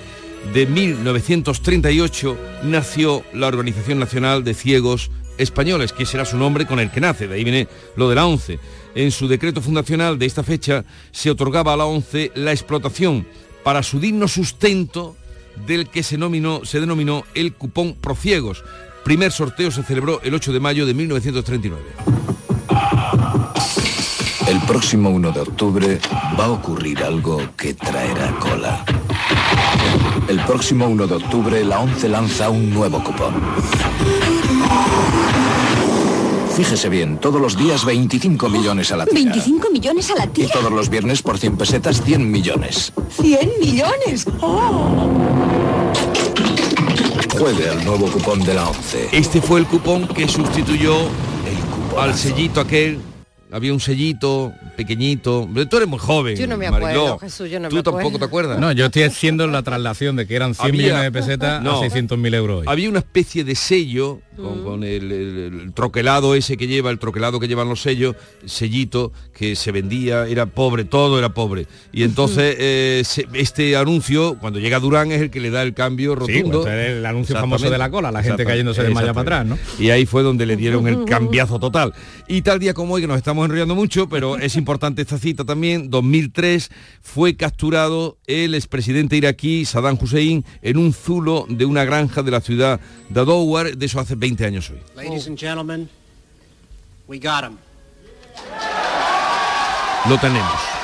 de 1938 nació la Organización Nacional de Ciegos Españoles, que será su nombre con el que nace, de ahí viene lo de la ONCE. En su decreto fundacional de esta fecha se otorgaba a la ONCE la explotación para su digno sustento del que se, se denominó el cupón prociegos, Primer sorteo se celebró el 8 de mayo de 1939. El próximo 1 de octubre va a ocurrir algo que traerá cola. El próximo 1 de octubre la ONCE lanza un nuevo cupón. Fíjese bien, todos los días 25 millones a la tira. 25 millones a la Y tira. todos los viernes por 100 pesetas 100 millones. 100 millones. Juegue al nuevo cupón de la ONCE. Este fue el cupón que sustituyó al sellito aquel. Había un sellito pequeñito. Tú eres muy joven. Yo no me Mariló. acuerdo, Jesús, yo no ¿Tú me acuerdo. tampoco te acuerdas? No, yo estoy haciendo la traslación de que eran 100 Había- millones de pesetas No. a 600.000 euros hoy. Había una especie de sello Mm. con, el, el- el troquelado ese que lleva, el troquelado que llevan los sellos, sellito que se vendía, era pobre, todo era pobre. Y entonces eh, se- este anuncio, cuando llega Durán, es el que le da el cambio Sí, rotundo. pues, es el anuncio famoso de la cola, la gente cayéndose de malla para atrás, ¿no? Y ahí fue donde le dieron el cambiazo total. Y tal día como hoy, que nos estamos enrollando mucho, pero es importante esta cita también, 2003 fue capturado el expresidente iraquí Saddam Hussein en un zulo de una granja de la ciudad de Adowar, de eso hace 20 años hoy. Ladies and gentlemen, we got him. Lo tenemos.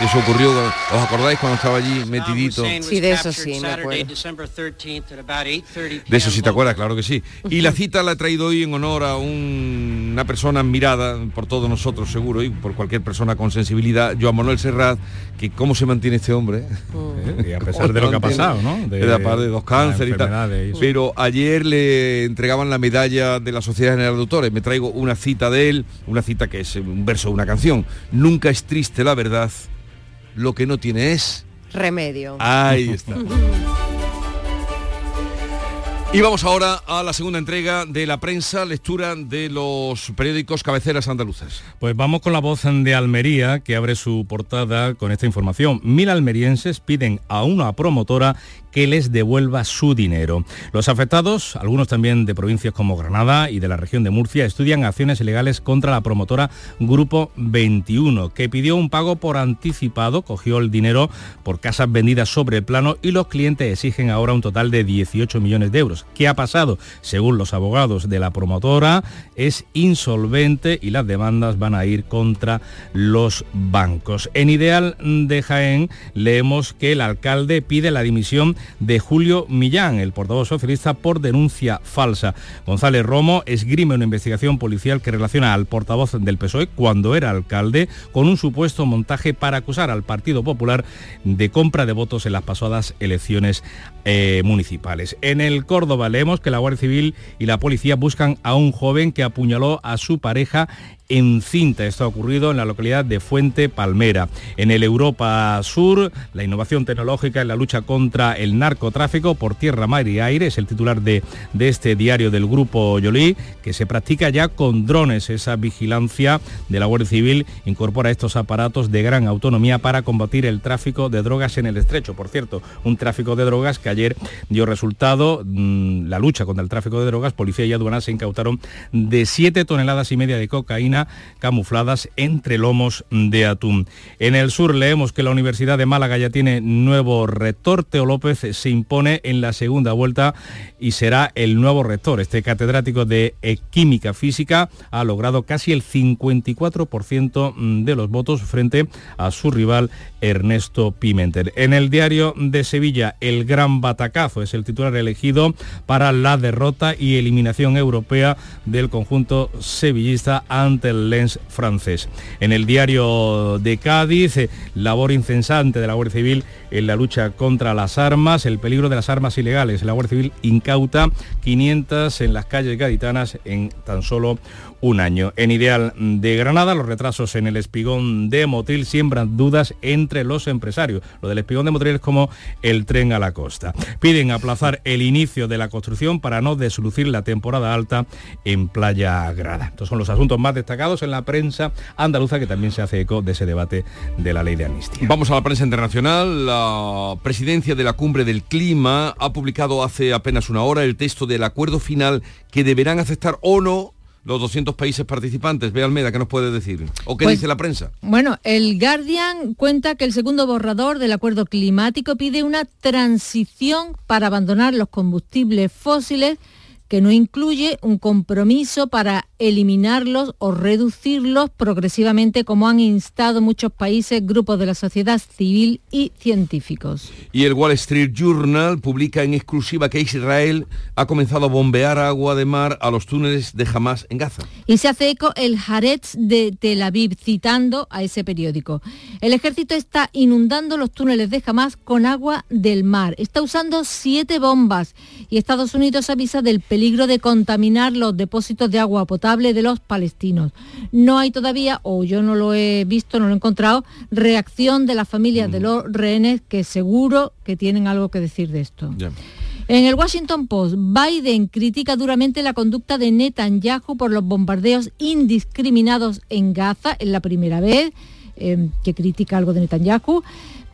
Eso ocurrió, ¿os acordáis cuando estaba allí metidito? Sí, de eso sí, me acuerdo. De eso sí te acuerdas, claro que sí. Y la cita la he traído hoy en honor a un- una persona admirada por todos nosotros seguro y por cualquier persona con sensibilidad, Joan Manuel Serrat, que cómo se mantiene este hombre. Y a pesar de lo que ha pasado, ¿no? De- De, aparte de dos cánceres y tal. enfermedades y eso. Pero ayer le entregaban la medalla de la Sociedad General de Autores. Me traigo una cita de él, una cita que es un verso de una canción. Nunca es triste la verdad, lo que no tiene es... Remedio. Ahí está. Y vamos ahora a la segunda entrega de la prensa, lectura de los periódicos cabeceras andaluzas. Pues vamos con la voz de Almería, que abre su portada con esta información. Mil almerienses piden a una promotora que les devuelva su dinero. Los afectados, algunos también de provincias como Granada y de la región de Murcia, estudian acciones ilegales contra la promotora Grupo 21, que pidió un pago por anticipado, cogió el dinero por casas vendidas sobre el plano y los clientes exigen ahora un total de 18 millones de euros. ¿Qué ha pasado? Según los abogados de la promotora, es insolvente y las demandas van a ir contra los bancos. En Ideal de Jaén leemos que el alcalde pide la dimisión de Julio Millán, el portavoz socialista, por denuncia falsa. González Romo esgrime una investigación policial que relaciona al portavoz del PSOE cuando era alcalde con un supuesto montaje para acusar al Partido Popular de compra de votos en las pasadas elecciones eh, municipales. En el Córdoba leemos que la Guardia Civil y la policía buscan a un joven que apuñaló a su pareja en cinta. Esto ha ocurrido en la localidad de Fuente Palmera. En el Europa Sur, la innovación tecnológica en la lucha contra el narcotráfico por tierra, mar y aire es el titular de, de este diario del grupo Yolí, que se practica ya con drones. Esa vigilancia de la Guardia Civil incorpora estos aparatos de gran autonomía para combatir el tráfico de drogas en el estrecho. Por cierto, un tráfico de drogas que ayer dio resultado, mm, la lucha contra el tráfico de drogas, policía y aduanas se incautaron de 7 toneladas y media de cocaína camufladas entre lomos de atún. En el sur leemos que la Universidad de Málaga ya tiene nuevo rector. Teo López se impone en la segunda vuelta y será el nuevo rector. Este catedrático de química física ha logrado casi el 54% de los votos frente a su rival Ernesto Pimentel. En el diario de Sevilla, el gran batacazo es el titular elegido para la derrota y eliminación europea del conjunto sevillista ante el Lens francés. En el diario de Cádiz, eh, labor incesante de la Guardia Civil en la lucha contra las armas, el peligro de las armas ilegales. La Guardia Civil incauta 500 en las calles gaditanas en tan solo un año. En Ideal de Granada, los retrasos en el espigón de Motril siembran dudas entre los empresarios. Lo del espigón de Motril es como el tren a la costa. Piden aplazar el inicio de la construcción para no deslucir la temporada alta en Playa Grada. Estos son los asuntos más destacados en la prensa andaluza que también se hace eco de ese debate de la ley de amnistía. Vamos a la prensa internacional. La presidencia de la Cumbre del Clima ha publicado hace apenas una hora el texto del acuerdo final que deberán aceptar o no los 200 países participantes. Ve Almeda, ¿qué nos puede decir? ¿O qué Pues- dice la prensa? Bueno, el Guardian cuenta que el segundo borrador del acuerdo climático pide una transición para abandonar los combustibles fósiles que no incluye un compromiso para eliminarlos o reducirlos progresivamente como han instado muchos países, grupos de la sociedad civil y científicos. Y el Wall Street Journal publica en exclusiva que Israel ha comenzado a bombear agua de mar a los túneles de Hamas en Gaza. Y se hace eco el Haaretz de Tel Aviv citando a ese periódico. El ejército está inundando los túneles de Hamas con agua del mar. Está usando siete bombas y Estados Unidos avisa del peligro de contaminar los depósitos de agua potable de los palestinos. No hay todavía, o yo no lo he visto, no lo he encontrado, reacción de las familias de los rehenes que seguro que tienen algo que decir de esto. En el Washington Post, Biden critica duramente la conducta de Netanyahu por los bombardeos indiscriminados en Gaza, es la primera vez eh, que critica algo de Netanyahu.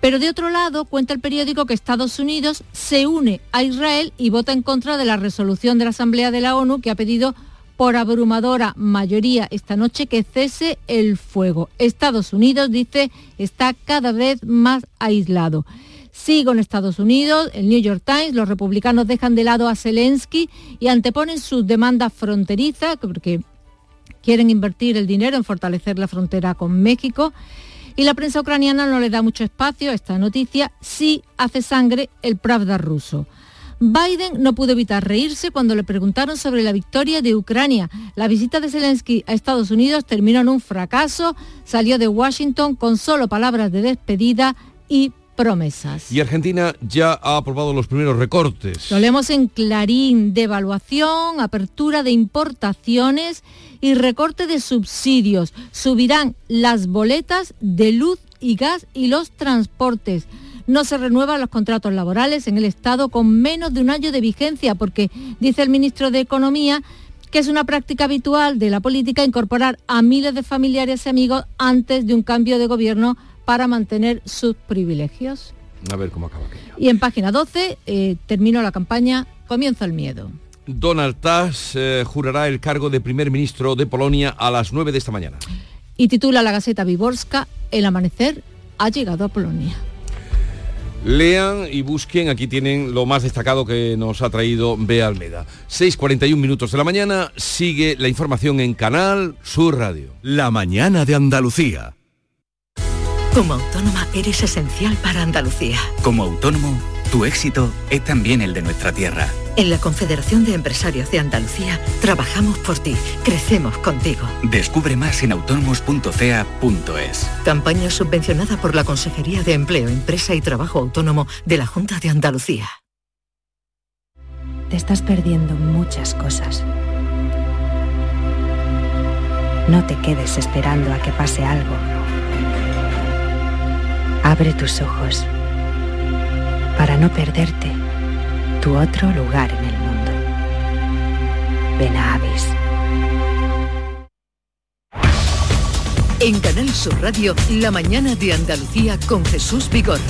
Pero de otro lado, cuenta el periódico que Estados Unidos se une a Israel y vota en contra de la resolución de la Asamblea de la ONU que ha pedido por abrumadora mayoría esta noche que cese el fuego. Estados Unidos, dice, está cada vez más aislado. Sigo en Estados Unidos, el New York Times, los republicanos dejan de lado a Zelensky y anteponen sus demandas fronterizas, porque quieren invertir el dinero en fortalecer la frontera con México. Y la prensa ucraniana no le da mucho espacio a esta noticia, sí hace sangre el Pravda ruso. Biden no pudo evitar reírse cuando le preguntaron sobre la victoria de Ucrania. La visita de Zelensky a Estados Unidos terminó en un fracaso, salió de Washington con solo palabras de despedida y promesas. Y Argentina ya ha aprobado los primeros recortes. Lo leemos en Clarín, devaluación, apertura de importaciones y recorte de subsidios. Subirán las boletas de luz y gas y los transportes. No se renuevan los contratos laborales en el Estado con menos de un año de vigencia porque, dice el ministro de Economía, que es una práctica habitual de la política incorporar a miles de familiares y amigos antes de un cambio de gobierno para mantener sus privilegios. A ver cómo acaba aquello. Y en página 12 eh, terminó la campaña Comienza el miedo. Donald Tusk eh, jurará el cargo de primer ministro de Polonia a las 9 de esta mañana. Y titula la Gaceta Viborska, El amanecer ha llegado a Polonia. Lean y busquen, aquí tienen lo más destacado que nos ha traído Bea Almeda. 6.41 minutos de la mañana, sigue la información en Canal Sur Radio. La mañana de Andalucía. Como autónoma eres esencial para Andalucía. Como autónomo, tu éxito es también el de nuestra tierra. En la Confederación de Empresarios de Andalucía trabajamos por ti, crecemos contigo. Descubre más en autónomos.ca.es. Campaña subvencionada por la Consejería de Empleo, Empresa y Trabajo Autónomo de la Junta de Andalucía. Te estás perdiendo muchas cosas. No te quedes esperando a que pase algo. Abre tus ojos para no perderte tu otro lugar en el mundo. Ven a Avis. En Canal Sur Radio, la mañana de Andalucía con Jesús Vigorra.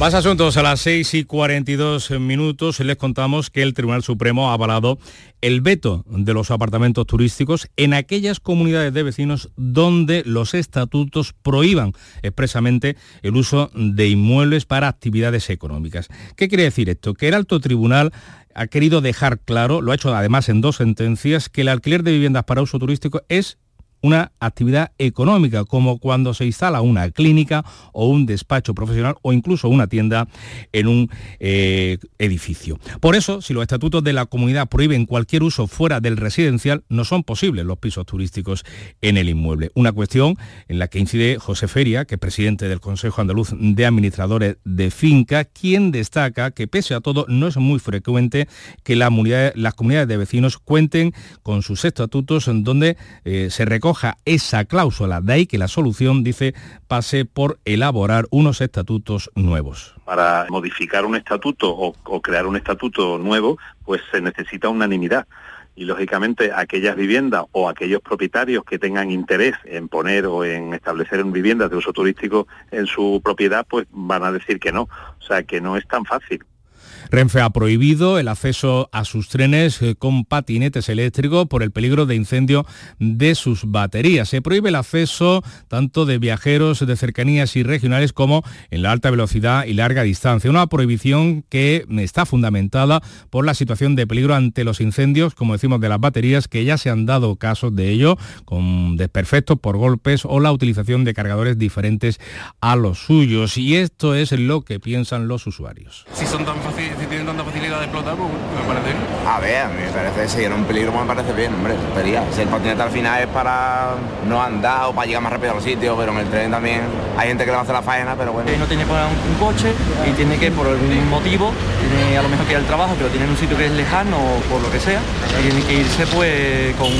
Más asuntos a las 6 y 42 minutos. Les contamos que el Tribunal Supremo ha avalado el veto de los apartamentos turísticos en aquellas comunidades de vecinos donde los estatutos prohíban expresamente el uso de inmuebles para actividades económicas. ¿Qué quiere decir esto? Que el alto tribunal ha querido dejar claro, lo ha hecho además en dos sentencias, que el alquiler de viviendas para uso turístico es una actividad económica, como cuando se instala una clínica o un despacho profesional o incluso una tienda en un eh, edificio. Por eso, si los estatutos de la comunidad prohíben cualquier uso fuera del residencial, no son posibles los pisos turísticos en el inmueble. Una cuestión en la que incide José Feria, que es presidente del Consejo Andaluz de Administradores de Finca, quien destaca que pese a todo no es muy frecuente que las comunidades de vecinos cuenten con sus estatutos en donde eh, se recoge esa cláusula. De ahí que la solución, dice, pase por elaborar unos estatutos nuevos. Para modificar un estatuto o, o crear un estatuto nuevo, pues se necesita unanimidad y lógicamente aquellas viviendas o aquellos propietarios que tengan interés en poner o en establecer viviendas de uso turístico en su propiedad, pues van a decir que no. O sea, que no es tan fácil. Renfe ha prohibido el acceso a sus trenes eh, con patinetes eléctricos por el peligro de incendio de sus baterías. Se prohíbe el acceso tanto de viajeros de cercanías y regionales como en la alta velocidad y larga distancia. Una prohibición que está fundamentada por la situación de peligro ante los incendios, como decimos, de las baterías, que ya se han dado casos de ello, con desperfectos por golpes o la utilización de cargadores diferentes a los suyos. Y esto es lo que piensan los usuarios. Si tienen de explotar, pues me parece bien. A ver, a mí me parece, si era un peligro, me parece bien, hombre, tontería. Si el patinete al final es para no andar o para llegar más rápido a los sitios, pero en el tren también hay gente que le va a hacer la faena, pero bueno. no tiene para un, coche y tiene que, por algún motivo, tiene a lo mejor que ir al trabajo, pero tiene en un sitio que es lejano o por lo que sea, y tiene que irse pues con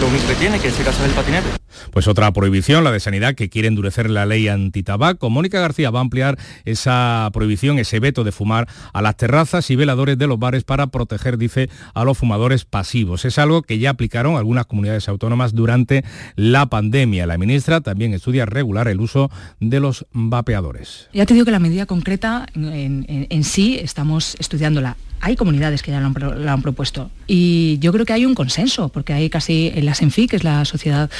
lo único que tiene, que en este caso es el patinete. Pues otra prohibición, la de sanidad, que quiere endurecer la ley antitabaco. Mónica García va a ampliar esa prohibición, ese veto de fumar a las terrazas y veladores de los bares para proteger, dice, a los fumadores pasivos. Es algo que ya aplicaron algunas comunidades autónomas durante la pandemia. La ministra también estudia regular el uso de los vapeadores. Ya te digo que la medida concreta en, en sí estamos estudiándola hay comunidades que ya lo han, propuesto y yo creo que hay un consenso, porque hay casi, en la SENFI, que es la Sociedad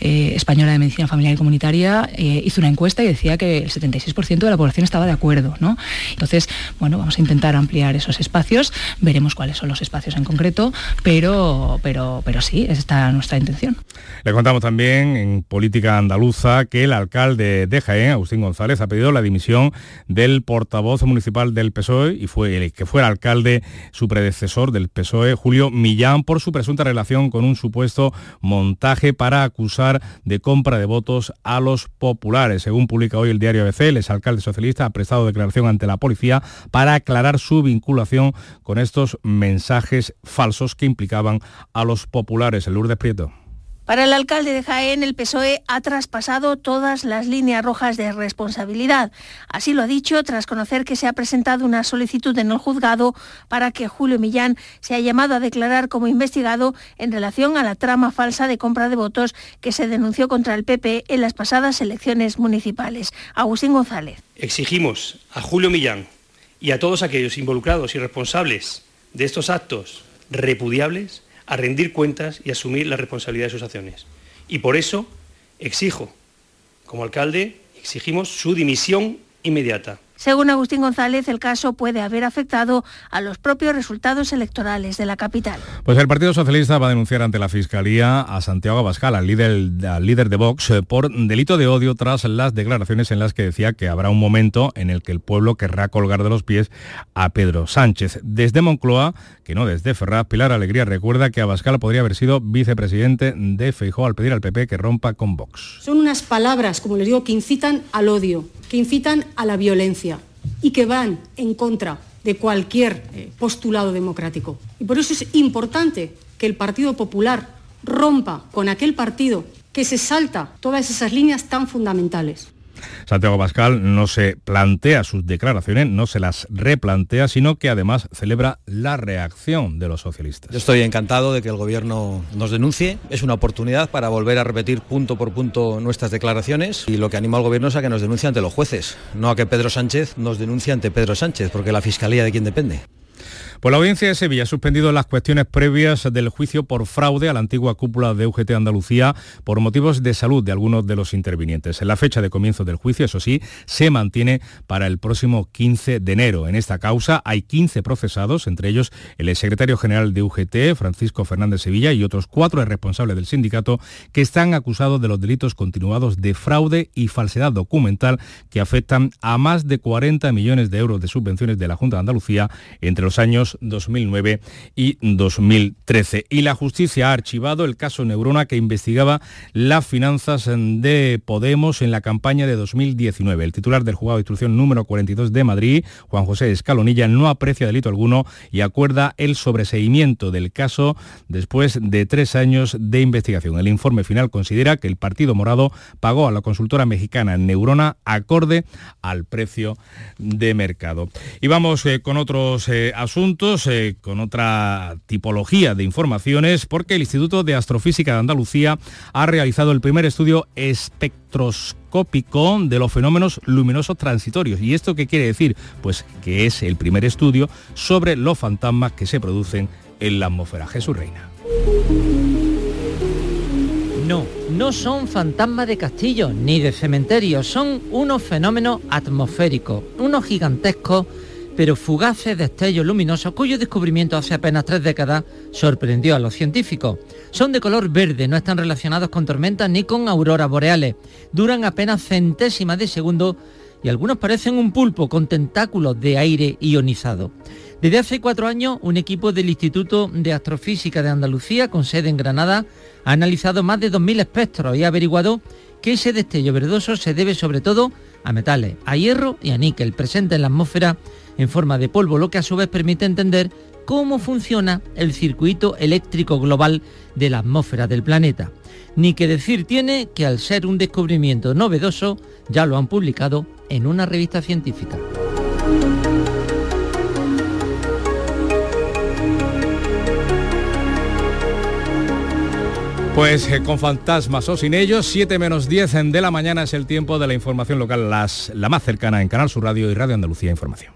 eh, Española de Medicina Familiar y Comunitaria, eh, hizo una encuesta y decía que el 76% de la población estaba de acuerdo. ¿no? Entonces, bueno, vamos a intentar ampliar esos espacios, veremos cuáles son los espacios en concreto, pero, pero, pero sí, esta nuestra intención. Le contamos también en política andaluza que el alcalde de Jaén, Agustín González, ha pedido la dimisión del portavoz municipal del PSOE y fue el que fue el su predecesor del PSOE, Julio Millán, por su presunta relación con un supuesto montaje para acusar de compra de votos a los populares. Según publica hoy el diario ABC, el exalcalde socialista ha prestado declaración ante la policía para aclarar su vinculación con estos mensajes falsos que implicaban a los populares. El Lourdes Prieto. Para el alcalde de Jaén, el PSOE ha traspasado todas las líneas rojas de responsabilidad. Así lo ha dicho tras conocer que se ha presentado una solicitud en el juzgado para que Julio Millán se ha llamado a declarar como investigado en relación a la trama falsa de compra de votos que se denunció contra el PP en las pasadas elecciones municipales. Agustín González. Exigimos a Julio Millán y a todos aquellos involucrados y responsables de estos actos repudiables a rendir cuentas y asumir la responsabilidad de sus acciones. Y por eso exijo, como alcalde, exigimos su dimisión inmediata. Según Agustín González, el caso puede haber afectado a los propios resultados electorales de la capital. Pues el Partido Socialista va a denunciar ante la Fiscalía a Santiago Abascal, al líder, al líder de Vox, eh, por delito de odio tras las declaraciones en las que decía que habrá un momento en el que el pueblo querrá colgar de los pies a Pedro Sánchez. Desde Moncloa, que no desde Ferraz, Pilar Alegría recuerda que Abascal podría haber sido vicepresidente de Feijó al pedir al PP que rompa con Vox. Son unas palabras, como les digo, que incitan al odio, que incitan a la violencia y que van en contra de cualquier eh, postulado democrático. Y por eso es importante que el Partido Popular rompa con aquel partido que se salta todas esas líneas tan fundamentales. Santiago Pascal no se plantea sus declaraciones, no se las replantea, sino que además celebra la reacción de los socialistas. Estoy encantado de que el Gobierno nos denuncie. Es una oportunidad para volver a repetir punto por punto nuestras declaraciones y lo que anima al Gobierno es a que nos denuncie ante los jueces, no a que Pedro Sánchez nos denuncie ante Pedro Sánchez, porque la Fiscalía de quién depende. Pues la Audiencia de Sevilla ha suspendido las cuestiones previas del juicio por fraude a la antigua cúpula de UGT Andalucía por motivos de salud de algunos de los intervinientes. En la fecha de comienzo del juicio, eso sí, se mantiene para el próximo 15 de enero. En esta causa hay 15 procesados, entre ellos el secretario general de UGT, Francisco Fernández Sevilla, y otros cuatro responsables del sindicato que están acusados de los delitos continuados de fraude y falsedad documental que afectan a más de 40 millones de euros de subvenciones de la Junta de Andalucía entre los años 2009 y 2013. Y la justicia ha archivado el caso Neurona que investigaba las finanzas de Podemos en la campaña de 2019. El titular del juzgado de instrucción número 42 de Madrid, Juan José Escalonilla, no aprecia delito alguno y acuerda el sobreseimiento del caso después de tres años de investigación. El informe final considera que el Partido Morado pagó a la consultora mexicana Neurona acorde al precio de mercado. Y vamos eh, con otros eh, asuntos con otra tipología de informaciones, porque el Instituto de Astrofísica de Andalucía ha realizado el primer estudio espectroscópico de los fenómenos luminosos transitorios. ¿Y esto qué quiere decir? Pues que es el primer estudio sobre los fantasmas que se producen en la atmósfera. Jesús Reina. No, no son fantasmas de castillos ni de cementerios, son unos fenómenos atmosféricos, unos gigantescos pero fugaces destellos luminosos cuyo descubrimiento hace apenas tres décadas sorprendió a los científicos. Son de color verde, no están relacionados con tormentas ni con auroras boreales. Duran apenas centésimas de segundo y algunos parecen un pulpo con tentáculos de aire ionizado. Desde hace cuatro años, un equipo del Instituto de Astrofísica de Andalucía, con sede en Granada, ha analizado más de 2.000 espectros y ha averiguado que ese destello verdoso se debe sobre todo a metales, a hierro y a níquel presentes en la atmósfera en forma de polvo, lo que a su vez permite entender cómo funciona el circuito eléctrico global de la atmósfera del planeta. Ni que decir tiene que al ser un descubrimiento novedoso, ya lo han publicado en una revista científica. Pues eh, con fantasmas o sin ellos, 7 menos 10 en de la mañana es el tiempo de la información local, la más cercana en Canal Sur Radio y Radio Andalucía Información.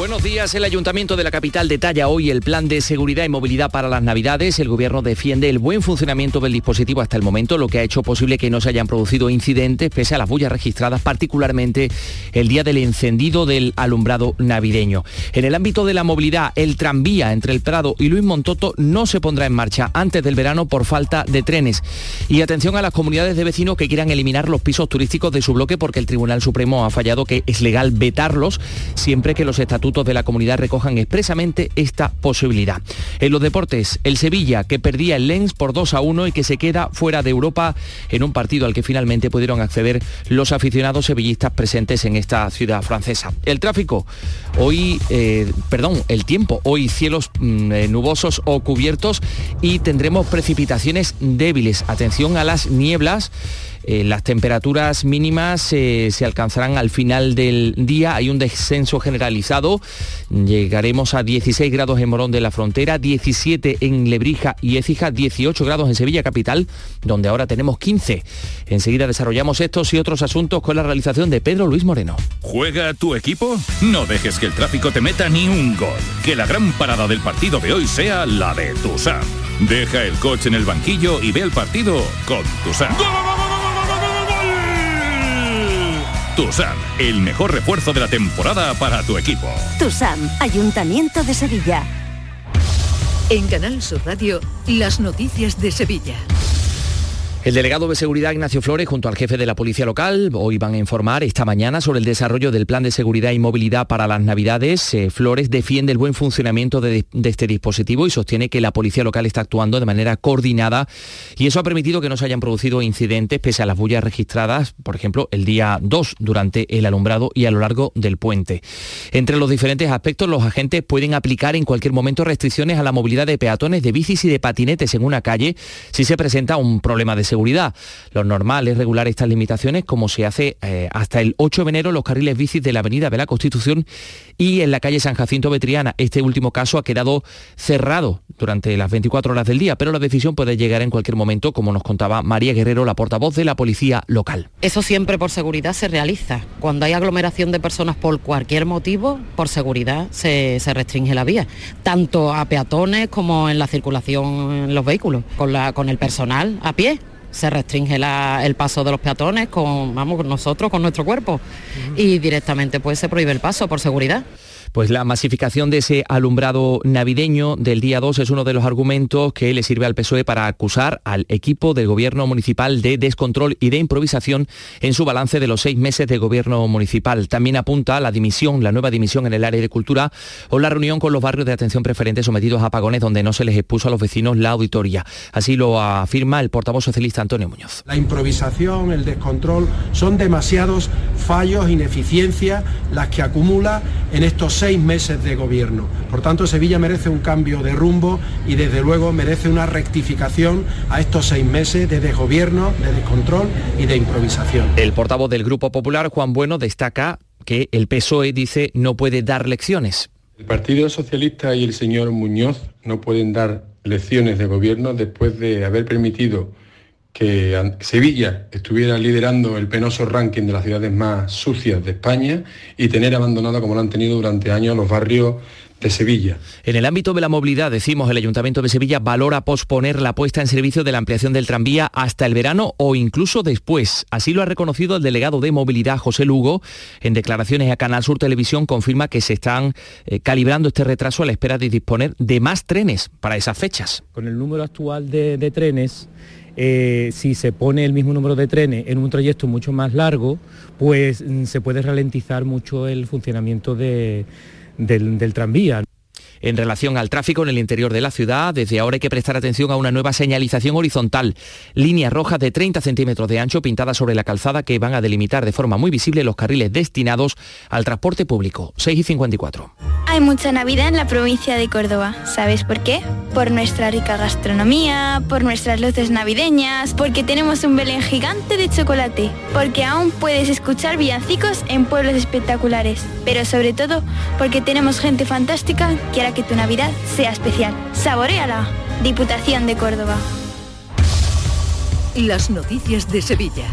Buenos días. El Ayuntamiento de la capital detalla hoy el plan de seguridad y movilidad para las Navidades. El Gobierno defiende el buen funcionamiento del dispositivo hasta el momento, lo que ha hecho posible que no se hayan producido incidentes pese a las bullas registradas, particularmente el día del encendido del alumbrado navideño. En el ámbito de la movilidad, el tranvía entre el Prado y Luis Montoto no se pondrá en marcha antes del verano por falta de trenes. Y atención a las comunidades de vecinos que quieran eliminar los pisos turísticos de su bloque porque el Tribunal Supremo ha fallado que es legal vetarlos siempre que los estatutos de la comunidad recojan expresamente esta posibilidad. En los deportes, el Sevilla, que perdía el Lens por 2 a 1 y que se queda fuera de Europa en un partido al que finalmente pudieron acceder los aficionados sevillistas presentes en esta ciudad francesa. El tráfico, hoy, eh, perdón, el tiempo, hoy cielos mm, eh, nubosos o cubiertos y tendremos precipitaciones débiles. Atención a las nieblas eh, las temperaturas mínimas se alcanzarán al final del día. Hay un descenso generalizado. Llegaremos a 16 grados en Morón de la Frontera, 17 en Lebrija y Écija, 18 grados en Sevilla Capital, donde ahora tenemos 15. Enseguida desarrollamos estos y otros asuntos con la realización de Pedro Luis Moreno. ¿Juega tu equipo? No dejes que el tráfico te meta ni un gol. Que la gran parada del partido de hoy sea la de Tusam. Deja el coche en el banquillo y ve el partido con Tusam. TUSAM, el mejor refuerzo de la temporada para tu equipo. TUSAM, Ayuntamiento de Sevilla. En Canal Sur Radio, las noticias de Sevilla. El delegado de seguridad Ignacio Flores junto al jefe de la policía local hoy van a informar esta mañana sobre el desarrollo del plan de seguridad y movilidad para las navidades. Eh, Flores defiende el buen funcionamiento de, este dispositivo y sostiene que la policía local está actuando de manera coordinada y eso ha permitido que no se hayan producido incidentes pese a las bullas registradas, por ejemplo, el día 2 durante el alumbrado y a lo largo del puente. Entre los diferentes aspectos, los agentes pueden aplicar en cualquier momento restricciones a la movilidad de peatones, de bicis y de patinetes en una calle si se presenta un problema de seguridad. Lo normal es regular estas limitaciones como se hace eh, hasta el 8 de enero los carriles bicis de la Avenida de la Constitución y en la calle San Jacinto Betriana. Este último caso ha quedado cerrado durante las 24 horas del día, pero la decisión puede llegar en cualquier momento, como nos contaba María Guerrero, la portavoz de la policía local. Eso siempre por seguridad se realiza. Cuando hay aglomeración de personas por cualquier motivo, por seguridad se, se restringe la vía, tanto a peatones como en la circulación en los vehículos, con, la, con el personal a pie se restringe el paso de los peatones con, vamos, nosotros, con nuestro cuerpo. Y directamente pues se prohíbe el paso por seguridad. Pues la masificación de ese alumbrado navideño del día 2 es uno de los argumentos que le sirve al PSOE para acusar al equipo del gobierno municipal de descontrol y de improvisación en su balance de los seis meses de gobierno municipal. También apunta la dimisión, la nueva dimisión en el área de cultura o la reunión con los barrios de atención preferente sometidos a apagones donde no se les expuso a los vecinos la auditoría. Así lo afirma el portavoz socialista Antonio Muñoz. La improvisación, el descontrol son demasiados fallos, ineficiencias las que acumula en estos seis meses de gobierno. Por tanto, Sevilla merece un cambio de rumbo y desde luego merece una rectificación a estos seis meses de desgobierno, de descontrol y de improvisación. El portavoz del Grupo Popular, Juan Bueno, destaca que el PSOE dice no puede dar lecciones. El Partido Socialista y el señor Muñoz no pueden dar lecciones de gobierno después de haber permitido que Sevilla estuviera liderando el penoso ranking de las ciudades más sucias de España y tener abandonado, como lo han tenido durante años, los barrios de Sevilla. En el ámbito de la movilidad, decimos, el Ayuntamiento de Sevilla valora posponer la puesta en servicio de la ampliación del tranvía hasta el verano o incluso después. Así lo ha reconocido el delegado de movilidad, José Lugo. En declaraciones a Canal Sur Televisión confirma que se están eh, calibrando este retraso a la espera de disponer de más trenes para esas fechas. Con el número actual de, trenes, eh, si se pone el mismo número de trenes en un trayecto mucho más largo, pues mm, se puede ralentizar mucho el funcionamiento de del, tranvía. En relación al tráfico en el interior de la ciudad, desde ahora hay que prestar atención a una nueva señalización horizontal. Líneas rojas de 30 centímetros de ancho pintadas sobre la calzada que van a delimitar de forma muy visible los carriles destinados al transporte público. 6 y 54. Hay mucha Navidad en la provincia de Córdoba. ¿Sabes por qué? Por nuestra rica gastronomía, por nuestras luces navideñas, porque tenemos un Belén gigante de chocolate, porque aún puedes escuchar villancicos en pueblos espectaculares, pero sobre todo porque tenemos gente fantástica que hará que tu Navidad sea especial. Saboreala. Diputación de Córdoba. Las noticias de Sevilla.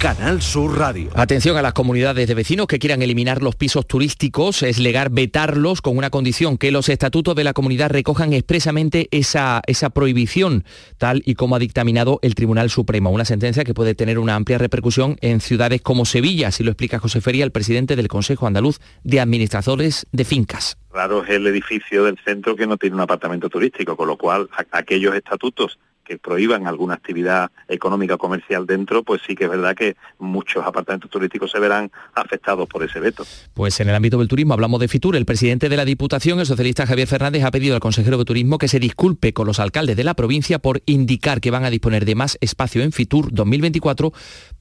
Canal Sur Radio. Atención a las comunidades de vecinos que quieran eliminar los pisos turísticos, es legal vetarlos con una condición, que los estatutos de la comunidad recojan expresamente esa, esa prohibición, tal y como ha dictaminado el Tribunal Supremo. Una sentencia que puede tener una amplia repercusión en ciudades como Sevilla, así lo explica José Feria, el presidente del Consejo Andaluz de Administradores de Fincas. Raro es el edificio del centro que no tiene un apartamento turístico, con lo cual aquellos estatutos que prohíban alguna actividad económica o comercial dentro, pues sí que es verdad que muchos apartamentos turísticos se verán afectados por ese veto. Pues en el ámbito del turismo hablamos de Fitur. El presidente de la Diputación, el socialista Javier Fernández, ha pedido al consejero de Turismo que se disculpe con los alcaldes de la provincia por indicar que van a disponer de más espacio en Fitur 2024,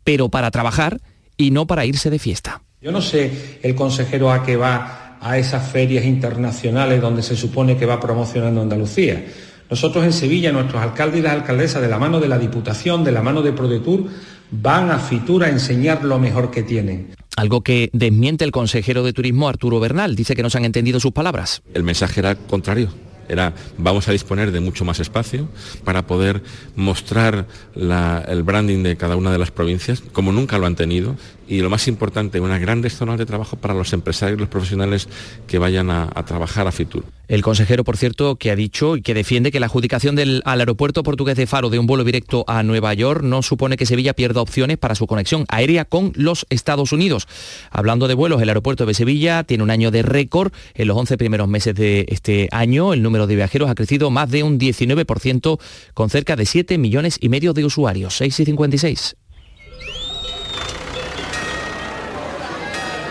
pero para trabajar y no para irse de fiesta. Yo no sé el consejero a qué va a esas ferias internacionales donde se supone que va promocionando Andalucía nosotros en Sevilla, nuestros alcaldes y las alcaldesas, de la mano de la Diputación, de la mano de ProDetour, van a Fitur a enseñar lo mejor que tienen. Algo que desmiente el consejero de Turismo Arturo Bernal. Dice que no se han entendido sus palabras. El mensaje era contrario era vamos a disponer de mucho más espacio para poder mostrar el branding de cada una de las provincias, como nunca lo han tenido, y lo más importante, unas grandes zonas de trabajo para los empresarios y los profesionales que vayan a, trabajar a Fitur. El consejero, por cierto, que ha dicho y que defiende que la adjudicación del, al aeropuerto portugués de Faro de un vuelo directo a Nueva York no supone que Sevilla pierda opciones para su conexión aérea con los Estados Unidos. Hablando de vuelos, el aeropuerto de Sevilla tiene un año de récord. En los 11 primeros meses de este año, el número de viajeros ha crecido más de un 19%, con cerca de 7 millones y medio de usuarios. 6 y 56.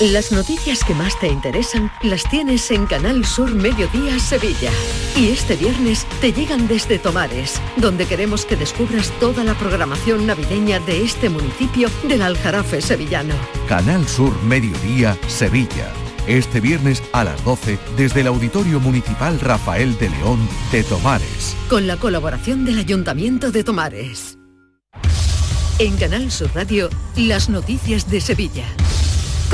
Las noticias que más te interesan las tienes en Canal Sur Mediodía Sevilla. Y este viernes te llegan desde Tomares, donde queremos que descubras toda la programación navideña de este municipio del Aljarafe sevillano. Canal Sur Mediodía Sevilla. Este viernes a las 12 desde el Auditorio Municipal Rafael de León de Tomares. Con la colaboración del Ayuntamiento de Tomares. En Canal Sur Radio, las noticias de Sevilla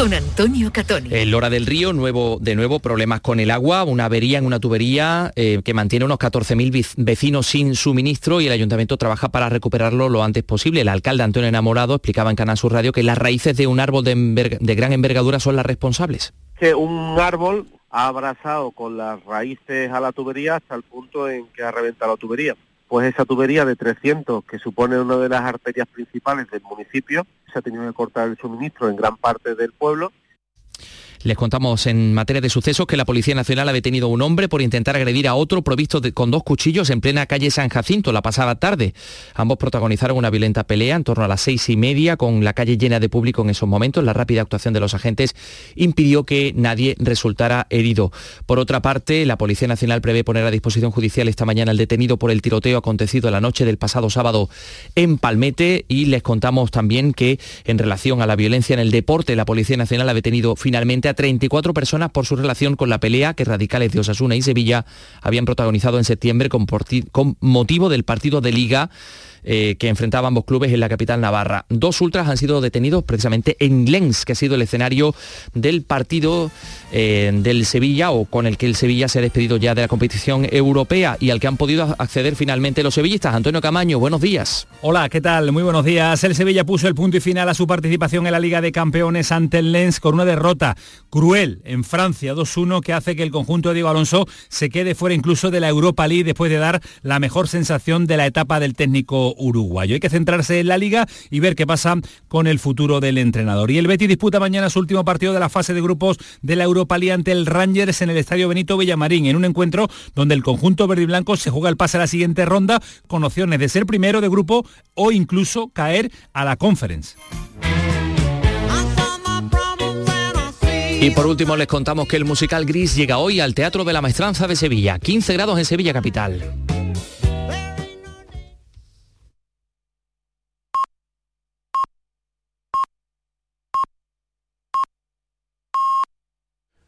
con Antonio Catoni. El Lora del Río, nuevo, de nuevo problemas con el agua, una avería en una tubería eh, que mantiene unos 14.000 vecinos sin suministro y el ayuntamiento trabaja para recuperarlo lo antes posible. El alcalde Antonio Enamorado explicaba en Canal Sur Radio que las raíces de un árbol de, de gran envergadura son las responsables. Que un árbol ha abrazado con las raíces a la tubería hasta el punto en que ha reventado la tubería pues esa tubería de 300, que supone una de las arterias principales del municipio, se ha tenido que cortar el suministro en gran parte del pueblo Les contamos en materia de sucesos que la Policía Nacional ha detenido a un hombre por intentar agredir a otro provisto con dos cuchillos en plena calle San Jacinto la pasada tarde. Ambos protagonizaron una violenta pelea en torno a las seis y media con la calle llena de público en esos momentos. La rápida actuación de los agentes impidió que nadie resultara herido. Por otra parte, la Policía Nacional prevé poner a disposición judicial esta mañana al detenido por el tiroteo acontecido la noche del pasado sábado en Palmete y les contamos también que en relación a la violencia en el deporte, la Policía Nacional ha detenido finalmente a 34 personas por su relación con la pelea que radicales de Osasuna y Sevilla habían protagonizado en septiembre con, con motivo del partido de liga eh, que enfrentaban ambos clubes en la capital navarra. Dos ultras han sido detenidos precisamente en Lens, que ha sido el escenario del partido eh, del Sevilla o con el que el Sevilla se ha despedido ya de la competición europea y al que han podido acceder finalmente los sevillistas. Antonio Camaño, buenos días. Hola, ¿qué tal? Muy buenos días. El Sevilla puso el punto y final a su participación en la Liga de Campeones ante el Lens con una derrota cruel en Francia 2-1 que hace que el conjunto de Diego Alonso se quede fuera incluso de la Europa League después de dar la mejor sensación de la etapa del uruguayo. Hay que centrarse en la liga y ver qué pasa con el futuro del entrenador. Y el Betis disputa mañana su último partido de la fase de grupos de la Europa League ante el Rangers en el Estadio Benito Villamarín, en un encuentro donde el conjunto verde y blanco se juega el pase a la siguiente ronda con opciones de ser primero de grupo o incluso caer a la conference. Y por último les contamos que el musical Gris llega hoy al Teatro de la Maestranza de Sevilla, 15 grados en Sevilla Capital.